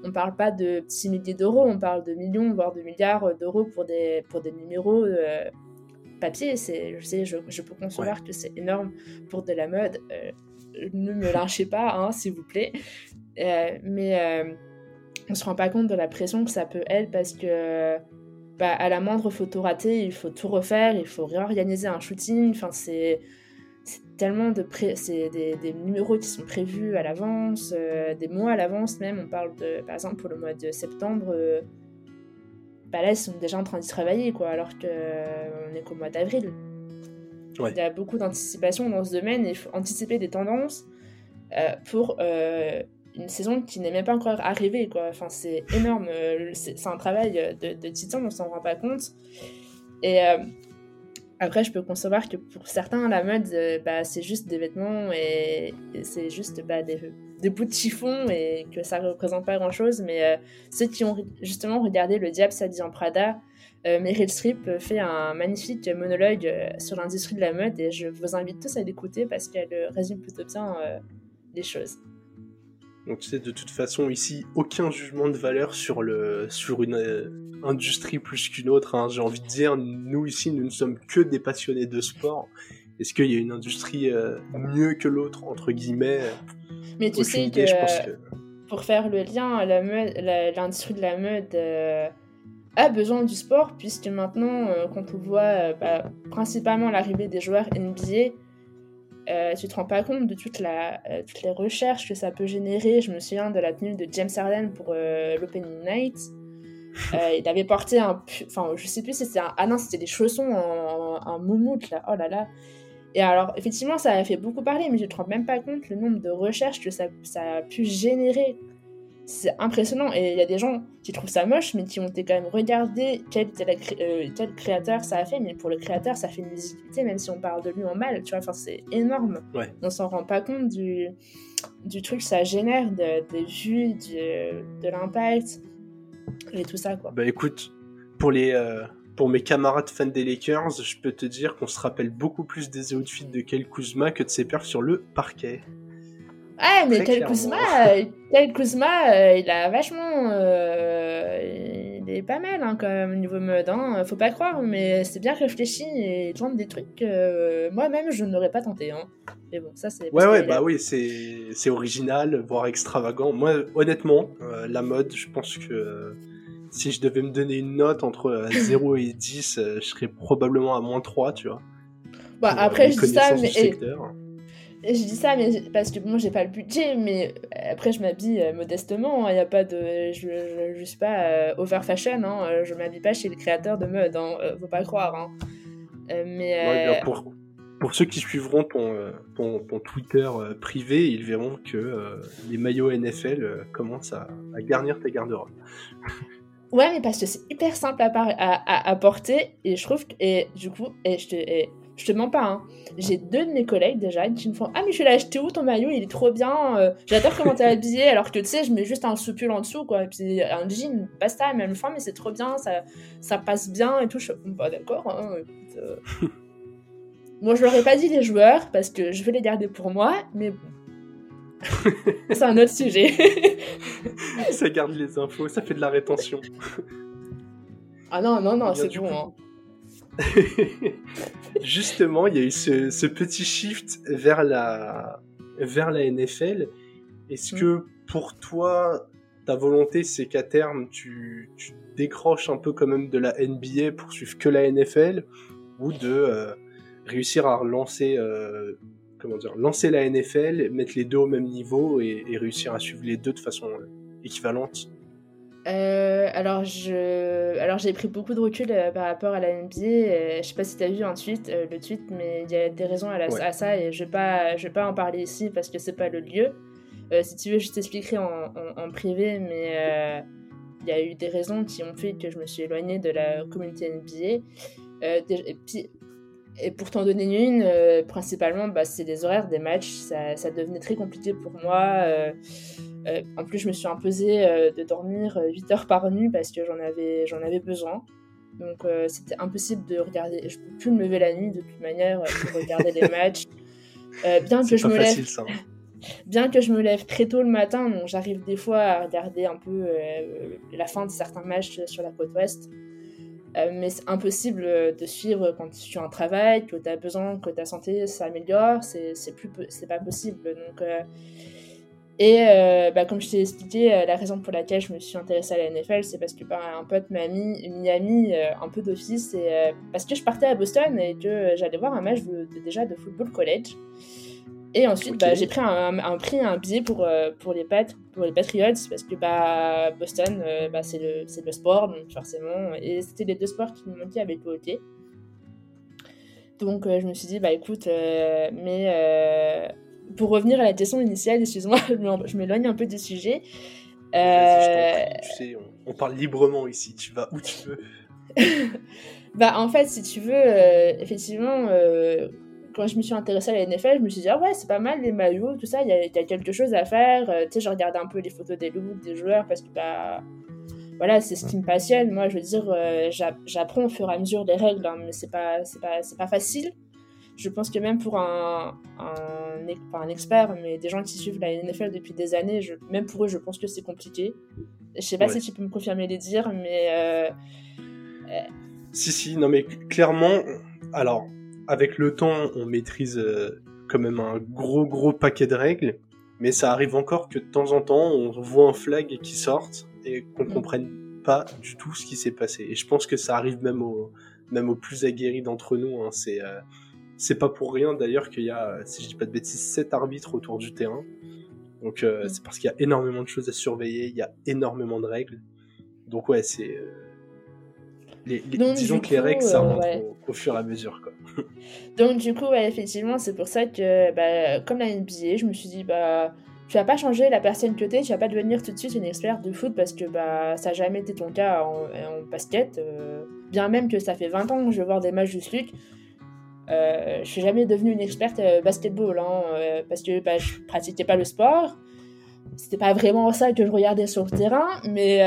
Speaker 3: on parle pas de petits milliers d'euros, on parle de millions voire de milliards d'euros pour des, pour des numéros papier. C'est, je sais, je, je peux concevoir que c'est énorme pour de la mode. ne me lâchez pas, hein, s'il vous plaît. mais on se rend pas compte de la pression que ça peut être parce que bah, à la moindre photo ratée, il faut tout refaire, il faut réorganiser un shooting. Enfin, c'est tellement de pré... c'est des, des, numéros qui sont prévus à l'avance, euh, des mois à l'avance même. On parle de, par exemple, pour le mois de septembre, euh, bah là, ils sont déjà en train d'y travailler, quoi, alors qu'on euh, est qu'au mois d'avril. Il y a beaucoup d'anticipation dans ce domaine et il faut anticiper des tendances pour une saison qui n'est même pas encore arrivée, quoi. Enfin, c'est énorme. Euh, c'est un travail de, de titan, on s'en rend pas compte. Et euh, après, je peux concevoir que pour certains, la mode, euh, bah, c'est juste des vêtements et, c'est juste bah, des, des, bouts de chiffon et que ça représente pas grand chose. Mais ceux qui ont justement regardé Le Diable s'habille en Prada, Meryl Streep fait un magnifique monologue sur l'industrie de la mode et je vous invite tous à l'écouter parce qu'elle résume plutôt bien les choses.
Speaker 2: Donc tu sais, de toute façon, ici, aucun jugement de valeur sur, le, sur une euh, industrie plus qu'une autre. Hein. J'ai envie de dire, nous ici, nous ne sommes que des passionnés de sport. Est-ce qu'il y a une industrie euh, mieux que l'autre, entre guillemets
Speaker 3: Mais tu sais que, pour faire le lien, l'industrie de la mode euh, a besoin du sport, puisque maintenant, quand on voit bah, principalement l'arrivée des joueurs NBA, euh, tu te rends pas compte de toute la, euh, toutes les recherches que ça peut générer. Je me souviens de la tenue de James Harden pour euh, l'Opening Night. (laughs) il avait porté un. Enfin, je sais plus si c'était un. Ah non, c'était des chaussons en, en, moumoute, là. Oh là là. Et alors, effectivement, ça a fait beaucoup parler, mais je ne te rends même pas compte le nombre de recherches que ça, ça a pu générer c'est impressionnant. Et il y a des gens qui trouvent ça moche, mais qui ont été quand même regardé quel, euh, quel, créateur ça a fait. Mais pour le créateur, ça fait une visibilité, même si on parle de lui en mal. Tu vois, enfin, c'est énorme.
Speaker 2: Ouais.
Speaker 3: On s'en rend pas compte du, du truc que ça génère, de, des vues, de l'impact et tout ça. Quoi.
Speaker 2: Bah écoute, pour les. Euh, pour mes camarades fans des Lakers, je peux te dire qu'on se rappelle beaucoup plus des outfits de Kyle Kuzma que de ses perfs sur le parquet.
Speaker 3: Ouais, mais (laughs) Kel Kuzma, euh, il a vachement. Euh, il est pas mal hein, quand même au niveau mode. Hein. Faut pas croire, mais c'est bien réfléchi et il tente des trucs que moi-même je n'aurais pas tenté. Hein. Mais bon, ça c'est.
Speaker 2: Ouais, ouais, bah oui, c'est original, voire extravagant. Moi, honnêtement, euh, la mode, je pense que si je devais me donner une note entre 0 et 10, je serais probablement à moins 3, tu vois.
Speaker 3: Bah, après, je dis ça, mais je dis ça mais parce que bon, j'ai pas le budget, mais euh, après je m'habille euh, modestement. Il hein, y a pas de, je, je, suis pas euh, over fashion. Hein, je m'habille pas chez le créateur de mode. Hein, faut pas croire. Hein. mais
Speaker 2: pour, pour, ceux qui suivront ton, ton, ton Twitter privé, ils verront que les maillots NFL commencent à, à garnir tes garde-robes.
Speaker 3: Ouais, mais parce que c'est hyper simple à, à, à, porter et je trouve que, et du coup, et je te, je te mens pas, hein. j'ai deux de mes collègues déjà qui me font Ah, mais je l'ai acheté où ton maillot? Il est trop bien, euh, j'adore comment t'es habillé. Alors que tu sais, je mets juste un soupul en dessous, quoi. Et puis un jean, basta, même fois, mais c'est trop bien, ça, ça passe bien et tout. Je suis pas d'accord, hein, euh. (laughs) Moi, je leur ai pas dit les joueurs parce que je vais les garder pour moi, mais (laughs) c'est un autre sujet. (laughs)
Speaker 2: ça garde les infos, ça fait de la rétention.
Speaker 3: Ah non, non, non, c'est bon. Hein. (laughs)
Speaker 2: Justement, il y a eu ce, petit shift vers la, vers la NFL. Est-ce que mm. pour toi, ta volonté, c'est qu'à terme, tu, tu, décroches un peu quand même de la NBA pour suivre que la NFL ou de euh, réussir à relancer, euh, comment dire, lancer la NFL, mettre les deux au même niveau et, et réussir à suivre les deux de façon équivalente
Speaker 3: euh, alors, je... alors j'ai pris beaucoup de recul euh, par rapport à la NBA. Euh, je sais pas si tu as vu un tweet, le tweet, mais il y a des raisons à, ça et je vais pas, je vais pas en parler ici parce que c'est pas le lieu. si tu veux, je t'expliquerai en, en, privé, mais il y a eu des raisons qui ont fait que je me suis éloignée de la communauté NBA. et puis, et pour t'en donner une, principalement, bah, c'est les horaires des matchs. Ça, ça, devenait très compliqué pour moi. Euh, en plus, je me suis imposé euh, de dormir 8 euh, heures par nuit parce que j'en avais, j'en avais besoin. Donc c'était impossible de regarder. Je ne peux plus me lever la nuit de toute manière pour regarder les (laughs) matchs. bien que je me lève. Ça. Bien que je me lève très tôt le matin, donc j'arrive des fois à regarder un peu la fin de certains matchs sur la côte ouest. Mais c'est impossible de suivre quand tu as un travail, que tu as besoin que ta santé s'améliore, c'est, c'est, pas possible. Donc et euh, bah, comme je t'ai expliqué, euh, la raison pour laquelle je me suis intéressée à la NFL, c'est parce que bah, un pote m'a mis, mis euh, un peu d'office, et parce que je partais à Boston et que j'allais voir un match de, déjà de football college. Et ensuite, bah, j'ai pris un, un, prix, un billet pour, pour, les, Pat pour les Patriots, parce que bah, Boston, bah, c'est le, le, sport, donc forcément. Et c'était les deux sports qui me manquaient avec le Donc je me suis dit, bah écoute, mais pour revenir à la question initiale, excuse-moi, (laughs) je m'éloigne un peu du sujet.
Speaker 2: Euh... Tu sais, on, parle librement ici, tu vas où tu veux. (laughs)
Speaker 3: bah, en fait, si tu veux, euh, effectivement, euh, quand je me suis intéressée à la NFL, je me suis dit, ah ouais, c'est pas mal les maillots, tout ça, il y, a quelque chose à faire. Euh, tu sais, je regardais un peu les photos des looks, des joueurs, parce que, bah, voilà, c'est ce qui me passionne. Moi, je veux dire, j'apprends au fur et à mesure les règles, hein, mais c'est pas, pas, pas facile je pense que même pour un, un, un, expert, mais des gens qui suivent la NFL depuis des années, je, même pour eux, je pense que c'est compliqué. Je sais pas si tu peux me confirmer les dires, mais. Euh,
Speaker 2: euh, si, si, non, mais clairement, alors, avec le temps, on maîtrise euh, quand même un gros, gros paquet de règles, mais ça arrive encore que de temps en temps, on voit un flag qui sorte et qu'on mm. comprenne pas du tout ce qui s'est passé. Et je pense que ça arrive même aux, même aux plus aguerris d'entre nous. Hein. C'est c'est pas pour rien d'ailleurs qu'il y a, si je dis pas de bêtises, 7 arbitres autour du terrain. Donc euh, mm. c'est parce qu'il y a énormément de choses à surveiller, il y a énormément de règles. Donc ouais, c'est... Euh, les, disons que les règles, ça rentre au, fur et à mesure. Quoi. (laughs)
Speaker 3: Donc du coup, ouais, effectivement, c'est pour ça que, bah, comme la NBA, je me suis dit, bah, tu vas pas changer la personne que t'es, tu vas pas devenir tout de suite une experte de foot parce que bah, ça n'a jamais été ton cas en, basket. Euh, bien même que ça fait 20 ans que je vais voir des matchs du SLUC, euh, je suis jamais devenue une experte euh, basketball hein, euh, parce que bah, je pratiquais pas le sport. C'était pas vraiment ça que je regardais sur le terrain, mais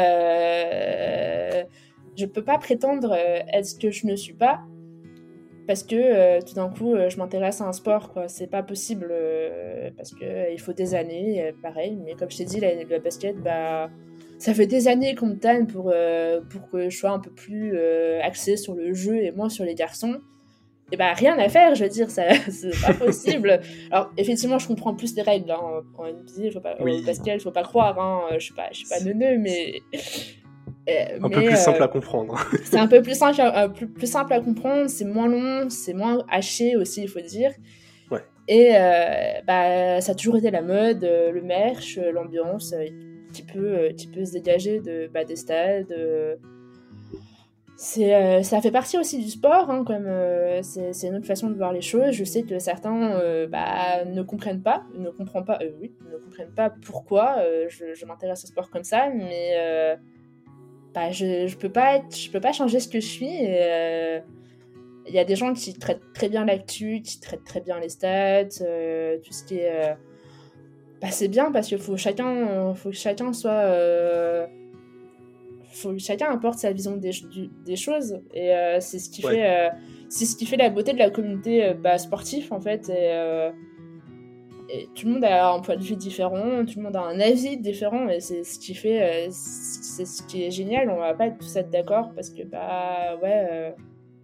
Speaker 3: je peux pas prétendre être ce que je ne suis pas parce que tout d'un coup je m'intéresse à un sport quoi. C'est pas possible parce que il faut des années pareil. Mais comme je t'ai dit la, la, basket bah ça fait des années qu'on me tanne pour pour que je sois un peu plus axé sur le jeu et moins sur les garçons. Et bah rien à faire, je veux dire, ça, (laughs) c'est pas possible. Alors effectivement, je comprends plus les règles hein, en NBA, faut pas, oui. Faut pas croire, hein, je suis pas, je suis pas neuneux, mais
Speaker 2: euh, un peu plus simple à comprendre. (laughs)
Speaker 3: c'est un peu plus simple, à, plus, plus, simple à comprendre, c'est moins long, c'est moins haché aussi, il faut dire.
Speaker 2: Ouais.
Speaker 3: Et euh, bah, ça a toujours été la mode, euh, le merch, l'ambiance, qui peut, qui peut se dégager de, bah, des stades euh, ça fait partie aussi du sport, hein, comme euh, c'est, une autre façon de voir les choses. Je sais que certains euh, bah, ne comprennent pas, ne comprennent pas, oui, ne comprennent pas pourquoi je, m'intéresse au sport comme ça, mais bah, je, je peux pas être, je peux pas changer ce que je suis. Et, il y a des gens qui traitent très bien l'actu, qui traitent très bien les stats, euh, tout ce qui est. Euh, bah, c'est bien parce qu'il faut chacun, faut que chacun soit. Euh, faut que chacun apporte sa vision des, des choses. Et c'est ce, qui fait, c'est ce qui fait la beauté de la communauté bah, sportive, en fait. Et, tout le monde a un point de vue différent, tout le monde a un avis différent. Et c'est ce qui fait. c'est ce qui est génial. On va pas tous être d'accord parce que, bah, ouais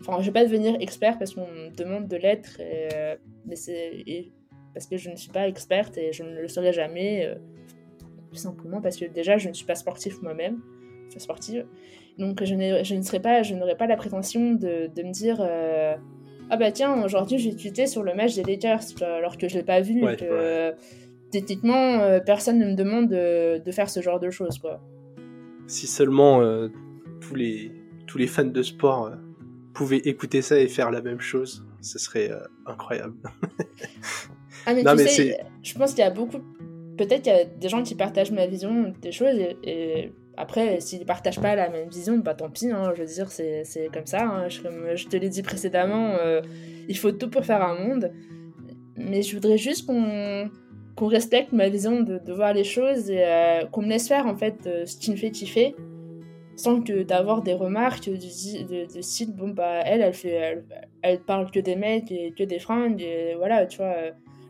Speaker 3: Enfin, je vais pas devenir expert parce qu'on me demande de l'être, euh, mais c'est parce que je ne suis pas experte et je ne le serai jamais, euh, tout simplement parce que déjà je ne suis pas sportif moi-même, enfin sportive. Donc je, je ne serai pas, je n'aurai pas la prétention de, de me dire euh, ah bah tiens aujourd'hui j'ai tweeté sur le match des Lakers alors que je l'ai pas vu que techniquement personne ne me demande de, de, faire ce genre de choses quoi.
Speaker 2: Si seulement tous les tous les fans de sport pouvait écouter ça et faire la même chose, ce serait euh, incroyable. (laughs)
Speaker 3: ah mais tu sais, je pense qu'il y a beaucoup, peut-être qu'il y a des gens qui partagent ma vision des choses et, après s'ils partagent pas la même vision, bah tant pis, hein, je veux dire c'est comme ça. Hein, je, je, te l'ai dit précédemment, euh, il faut tout pour faire un monde. Mais je voudrais juste qu'on qu'on respecte ma vision de, de, voir les choses et euh, qu'on me laisse faire en fait ce qui me fait kiffer sans que d'avoir des remarques de, de, style bon bah elle elle fait elle, parle que des mecs et que des fringues et voilà tu vois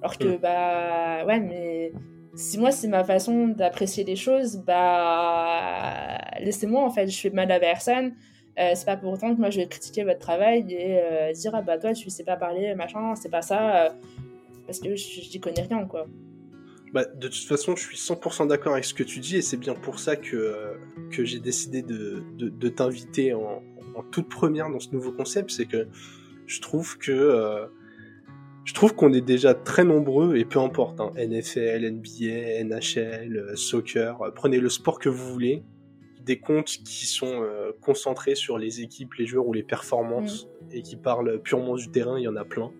Speaker 3: alors que bah ouais mais si moi c'est ma façon d'apprécier les choses bah laissez-moi en fait je fais mal à personne euh, c'est pas pour autant que moi je vais critiquer votre travail et euh, dire ah bah toi tu sais pas parler machin c'est pas ça euh, parce que je n'y connais rien quoi
Speaker 2: bah, de toute façon, je suis 100% d'accord avec ce que tu dis et c'est bien pour ça que, euh, que j'ai décidé de, de, de t'inviter en, en, toute première dans ce nouveau concept. C'est que je trouve que je trouve qu'on est déjà très nombreux et peu importe, hein, NFL, NBA, NHL, euh, soccer, prenez le sport que vous voulez, des comptes qui sont concentrés sur les équipes, les joueurs ou les performances et qui parlent purement du terrain, il y en a plein.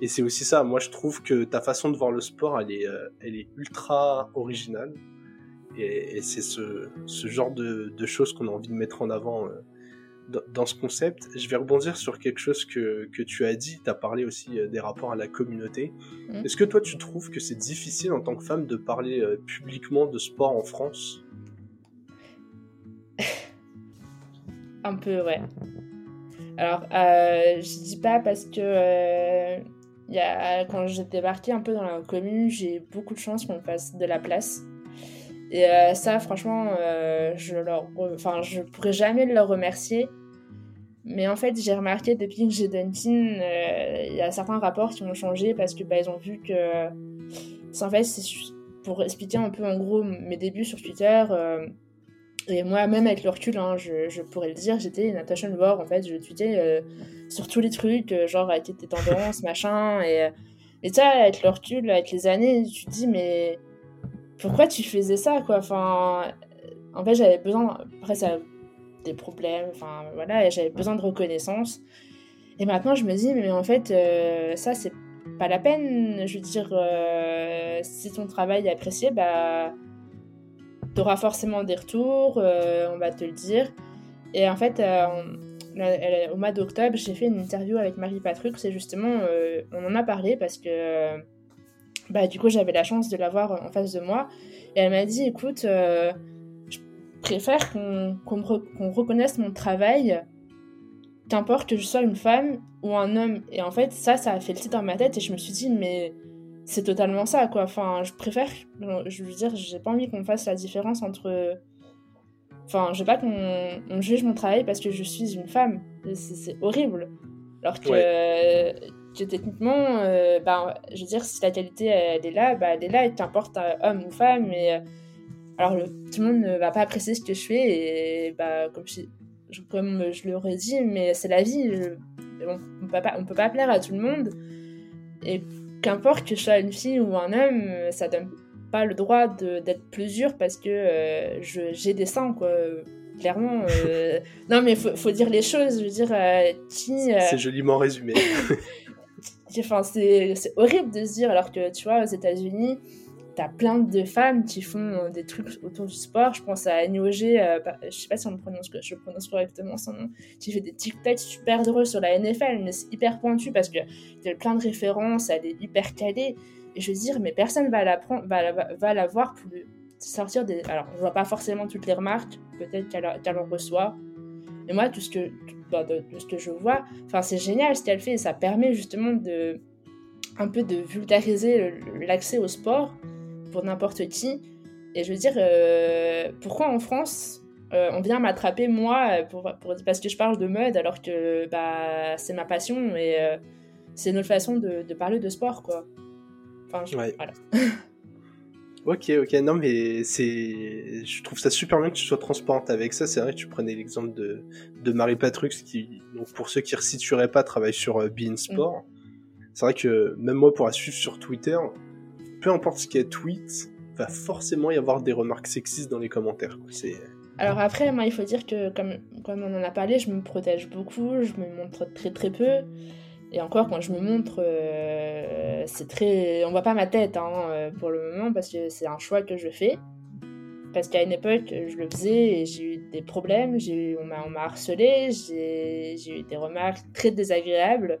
Speaker 2: Et c'est aussi ça, moi je trouve que ta façon de voir le sport, elle est, euh, elle est ultra originale. Et, c'est ce, ce, genre de, de choses qu'on a envie de mettre en avant euh, dans, ce concept. Je vais rebondir sur quelque chose que, que tu as dit, tu as parlé aussi euh, des rapports à la communauté. Mmh. Est-ce que toi tu trouves que c'est difficile en tant que femme de parler publiquement de sport en France? (laughs)
Speaker 3: Un peu, ouais. Alors, euh, je dis pas parce que y a, quand j'ai débarqué un peu dans la commune, j'ai beaucoup de chance qu'on me fasse de la place. Et euh, ça, franchement, euh, je leur, enfin, je pourrais jamais leur remercier. Mais en fait, j'ai remarqué depuis que j'ai Dunkin, euh, il y a certains rapports qui ont changé parce que bah, ont vu que, en fait, c'est pour expliquer un peu en gros mes débuts sur Twitter. Et moi, même avec le recul, hein, je, je, pourrais le dire, j'étais une attention war, en fait, je tweetais sur tous les trucs, euh, genre avec tes tendances, (laughs) machin, et, et ça, avec le recul, avec les années, tu te dis, mais pourquoi tu faisais ça, quoi? Enfin, en fait, j'avais besoin, après, ça des problèmes, enfin, voilà, j'avais besoin de reconnaissance. Et maintenant, je me dis, mais en fait, euh, ça, c'est pas la peine, je veux dire, si ton travail est apprécié, bah tu auras forcément des retours, euh, on va te le dire. Et en fait, euh, au mois d'octobre, j'ai fait une interview avec Marie Patruc, c'est justement, euh, on en a parlé parce que bah, du coup, j'avais la chance de la voir en face de moi. Et elle m'a dit, écoute, je préfère qu'on reconnaisse mon travail, qu'importe que je sois une femme ou un homme. Et en fait, ça, ça a fait le titre dans ma tête et je me suis dit, mais c'est totalement ça, quoi. Enfin, je préfère, je veux dire, j'ai pas envie qu'on fasse la différence entre. Enfin, je veux pas qu'on juge mon travail parce que je suis une femme. C'est horrible. Alors que, techniquement, euh, bah, je veux dire, si la qualité elle est là, bah, elle est là, et qu'importe homme ou femme. Et, euh, alors, le, tout le monde ne va pas apprécier ce que je fais, et bah, comme je, comme je l'aurais dit, mais c'est la vie. on, on, peut pas, on peut pas plaire à tout le monde. Et qu'importe que je sois une fille ou un homme, euh, ça donne pas le droit d'être plus dur parce que euh, j'ai des seins, quoi. Clairement. Euh, (laughs) non, mais faut, faut dire les choses. Je veux dire, qui.
Speaker 2: C'est joliment résumé. (laughs)
Speaker 3: enfin, c'est horrible de se dire, alors que tu vois, aux États-Unis, t'as plein de femmes qui font euh, des trucs autour du sport. Je pense à NOG, euh, je sais pas si on prononce, je prononce correctement son nom, qui fait des TikToks super drôles sur la NFL, mais c'est hyper pointu parce que a plein de références, elle est hyper calée. Et je veux dire, mais personne va, la, va la voir pour sortir des. Alors, je vois pas forcément toutes les remarques, peut-être qu'elle en reçoit. Mais moi, tout ce que, bah, de, ce que je vois, enfin, c'est génial ce qu'elle fait et ça permet justement de un peu de vulgariser l'accès au sport pour n'importe qui. Et je veux dire, euh, pourquoi en France, euh, on vient m'attraper moi pour, parce que je parle de mode alors que bah, c'est ma passion et euh, c'est notre façon de, parler de sport, quoi. Enfin, je, voilà. (laughs)
Speaker 2: Ok, ok, non mais c'est, je trouve ça super bien que tu sois transparente avec ça. C'est vrai que tu prenais l'exemple de, de Marie Patrux qui, donc pour ceux qui ne resitueraient pas, travaille sur euh, Bein Sport. C'est vrai que même moi pour la suivre sur Twitter, peu importe ce qu'elle tweet, va forcément y avoir des remarques sexistes dans les commentaires. C'est...
Speaker 3: Alors après, moi il faut dire que comme, comme on en a parlé, je me protège beaucoup, je me montre très très peu. Et encore, quand je me montre, euh, c'est très. On voit pas ma tête hein, euh, pour le moment parce que c'est un choix que je fais. Parce qu'à une époque, je le faisais et j'ai eu des problèmes, j'ai on m'a harcelé, j'ai eu des remarques très désagréables.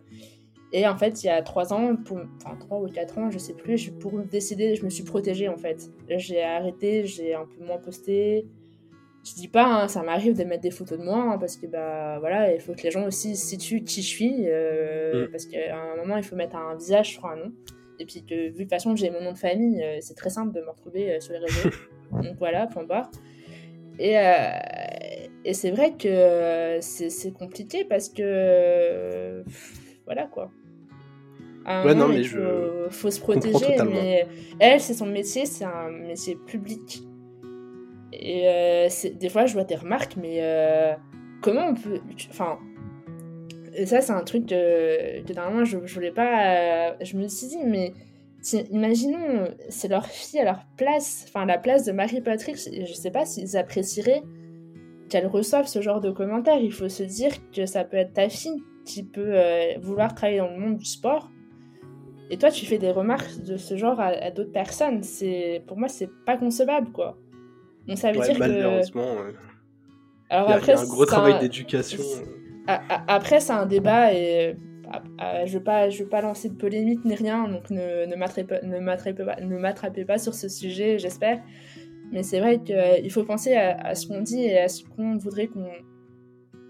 Speaker 3: Et en fait, il y a trois ans, pour, enfin trois ou quatre ans, je sais plus, pour décider, je me suis protégée en fait. J'ai arrêté, j'ai un peu moins posté, je dis pas, hein, ça m'arrive de mettre des photos de moi hein, parce que bah voilà, il faut que les gens aussi situent qui je suis euh, mm. parce qu'à un moment il faut mettre un visage sur un nom. Et puis que vu de toute façon j'ai mon nom de famille, euh, c'est très simple de me retrouver euh, sur les réseaux. (laughs) Donc voilà, point barre. Et, et c'est vrai que c'est compliqué parce que voilà quoi.
Speaker 2: ouais, non, mais
Speaker 3: il faut, faut se protéger, mais elle, c'est son métier, c'est un métier public. Et euh, des fois, je vois des remarques, mais euh, comment on peut. Enfin. ça, c'est un truc que, que normalement, je, je voulais pas. Euh, je me suis dit, mais imaginons, c'est leur fille à leur place, enfin, la place de Marie-Patrick. Je sais pas s'ils apprécieraient qu'elle reçoive ce genre de commentaires. Il faut se dire que ça peut être ta fille qui peut vouloir travailler dans le monde du sport. Et toi, tu fais des remarques de ce genre à, à d'autres personnes. Pour moi, c'est pas concevable, quoi.
Speaker 2: Donc ça veut dire malheureusement, que... Alors il y a, après, un gros travail d'éducation.
Speaker 3: Après, c'est un débat et je ne veux, veux pas lancer de polémique ni rien, donc ne, ne m'attrapez pas, ne pas sur ce sujet, j'espère. Mais c'est vrai qu'il faut penser à, ce qu'on dit et à ce qu'on voudrait qu'on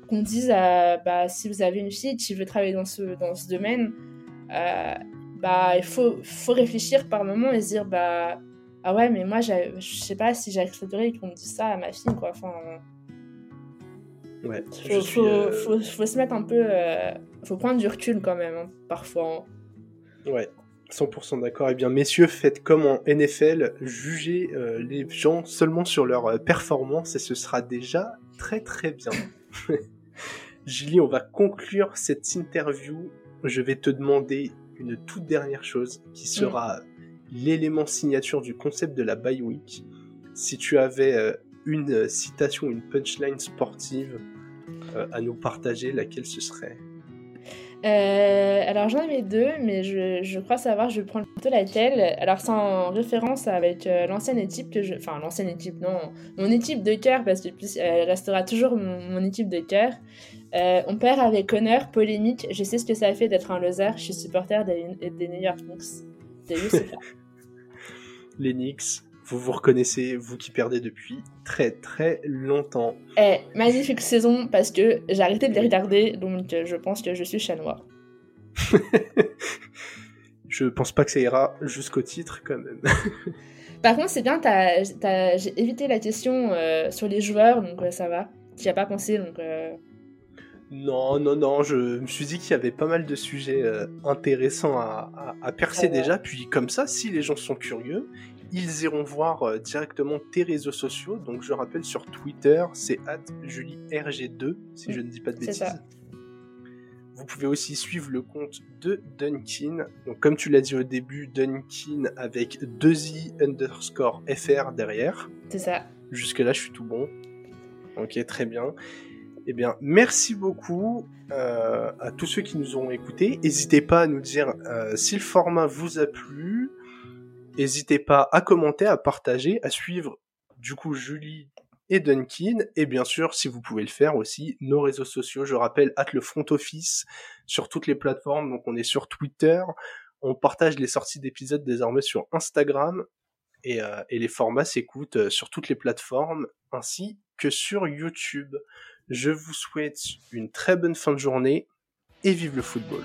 Speaker 3: qu'on dise à, bah, si vous avez une fille qui veut travailler dans ce, dans ce domaine, euh, bah, il faut, faut réfléchir par moment et se dire bah, ah ouais, mais moi, je sais pas si j'accepterais qu'on me dise ça à ma fille, quoi. Enfin.
Speaker 2: Ouais.
Speaker 3: Faut, faut, euh, faut, faut, se mettre un peu. Euh, faut prendre du recul quand même, hein, parfois.
Speaker 2: Hein. Ouais. 100% d'accord. Eh bien, messieurs, faites comme en NFL, jugez euh, les gens seulement sur leur performance et ce sera déjà très très bien. (laughs) Julie, on va conclure cette interview. Je vais te demander une toute dernière chose qui sera l'élément signature du concept de la bye week. Si tu avais euh, une citation, une punchline sportive euh, à nous partager, laquelle ce serait?
Speaker 3: Euh, alors j'en avais deux, mais je, crois savoir, je vais prendre plutôt laquelle. Alors c'est en référence avec l'ancienne équipe que je... Enfin l'ancienne équipe, non, mon équipe de cœur, parce que elle restera toujours mon, équipe de cœur. on perd avec honneur, polémique, je sais ce que ça fait d'être un loser, je suis supporter des New York Knicks.
Speaker 2: Les Knicks, (laughs) vous vous reconnaissez, vous qui perdez depuis très très longtemps.
Speaker 3: Eh, magnifique saison parce que j'ai arrêté de les regarder, donc euh, je pense que je suis chat noir. (laughs)
Speaker 2: je pense pas que ça ira jusqu'au titre quand même. (laughs)
Speaker 3: Par contre, c'est bien, j'ai évité la question euh, sur les joueurs, donc euh, ça va. Tu n'y as pas pensé, donc...
Speaker 2: Non, non, non, je me suis dit qu'il y avait pas mal de sujets euh, intéressants à, percer déjà, puis comme ça, si les gens sont curieux, ils iront voir euh, directement tes réseaux sociaux. Donc je rappelle sur Twitter, c'est JulieRG2, si je ne dis pas de bêtises. Vous pouvez aussi suivre le compte de Dunkin. Donc comme tu l'as dit au début, Dunkin avec 2i underscore fr derrière.
Speaker 3: C'est ça.
Speaker 2: Jusque là, je suis tout bon. Ok, très bien. Eh bien, merci beaucoup euh, à tous ceux qui nous ont écoutés. N'hésitez pas à nous dire euh, si le format vous a plu. N'hésitez pas à commenter, à partager, à suivre du coup Julie et Dunkin. Et bien sûr, si vous pouvez le faire aussi, nos réseaux sociaux. Je rappelle, at le front office sur toutes les plateformes. Donc on est sur Twitter. On partage les sorties d'épisodes désormais sur Instagram. Et, euh, les formats s'écoutent sur toutes les plateformes ainsi que sur YouTube. Je vous souhaite une très bonne fin de journée et vive le football.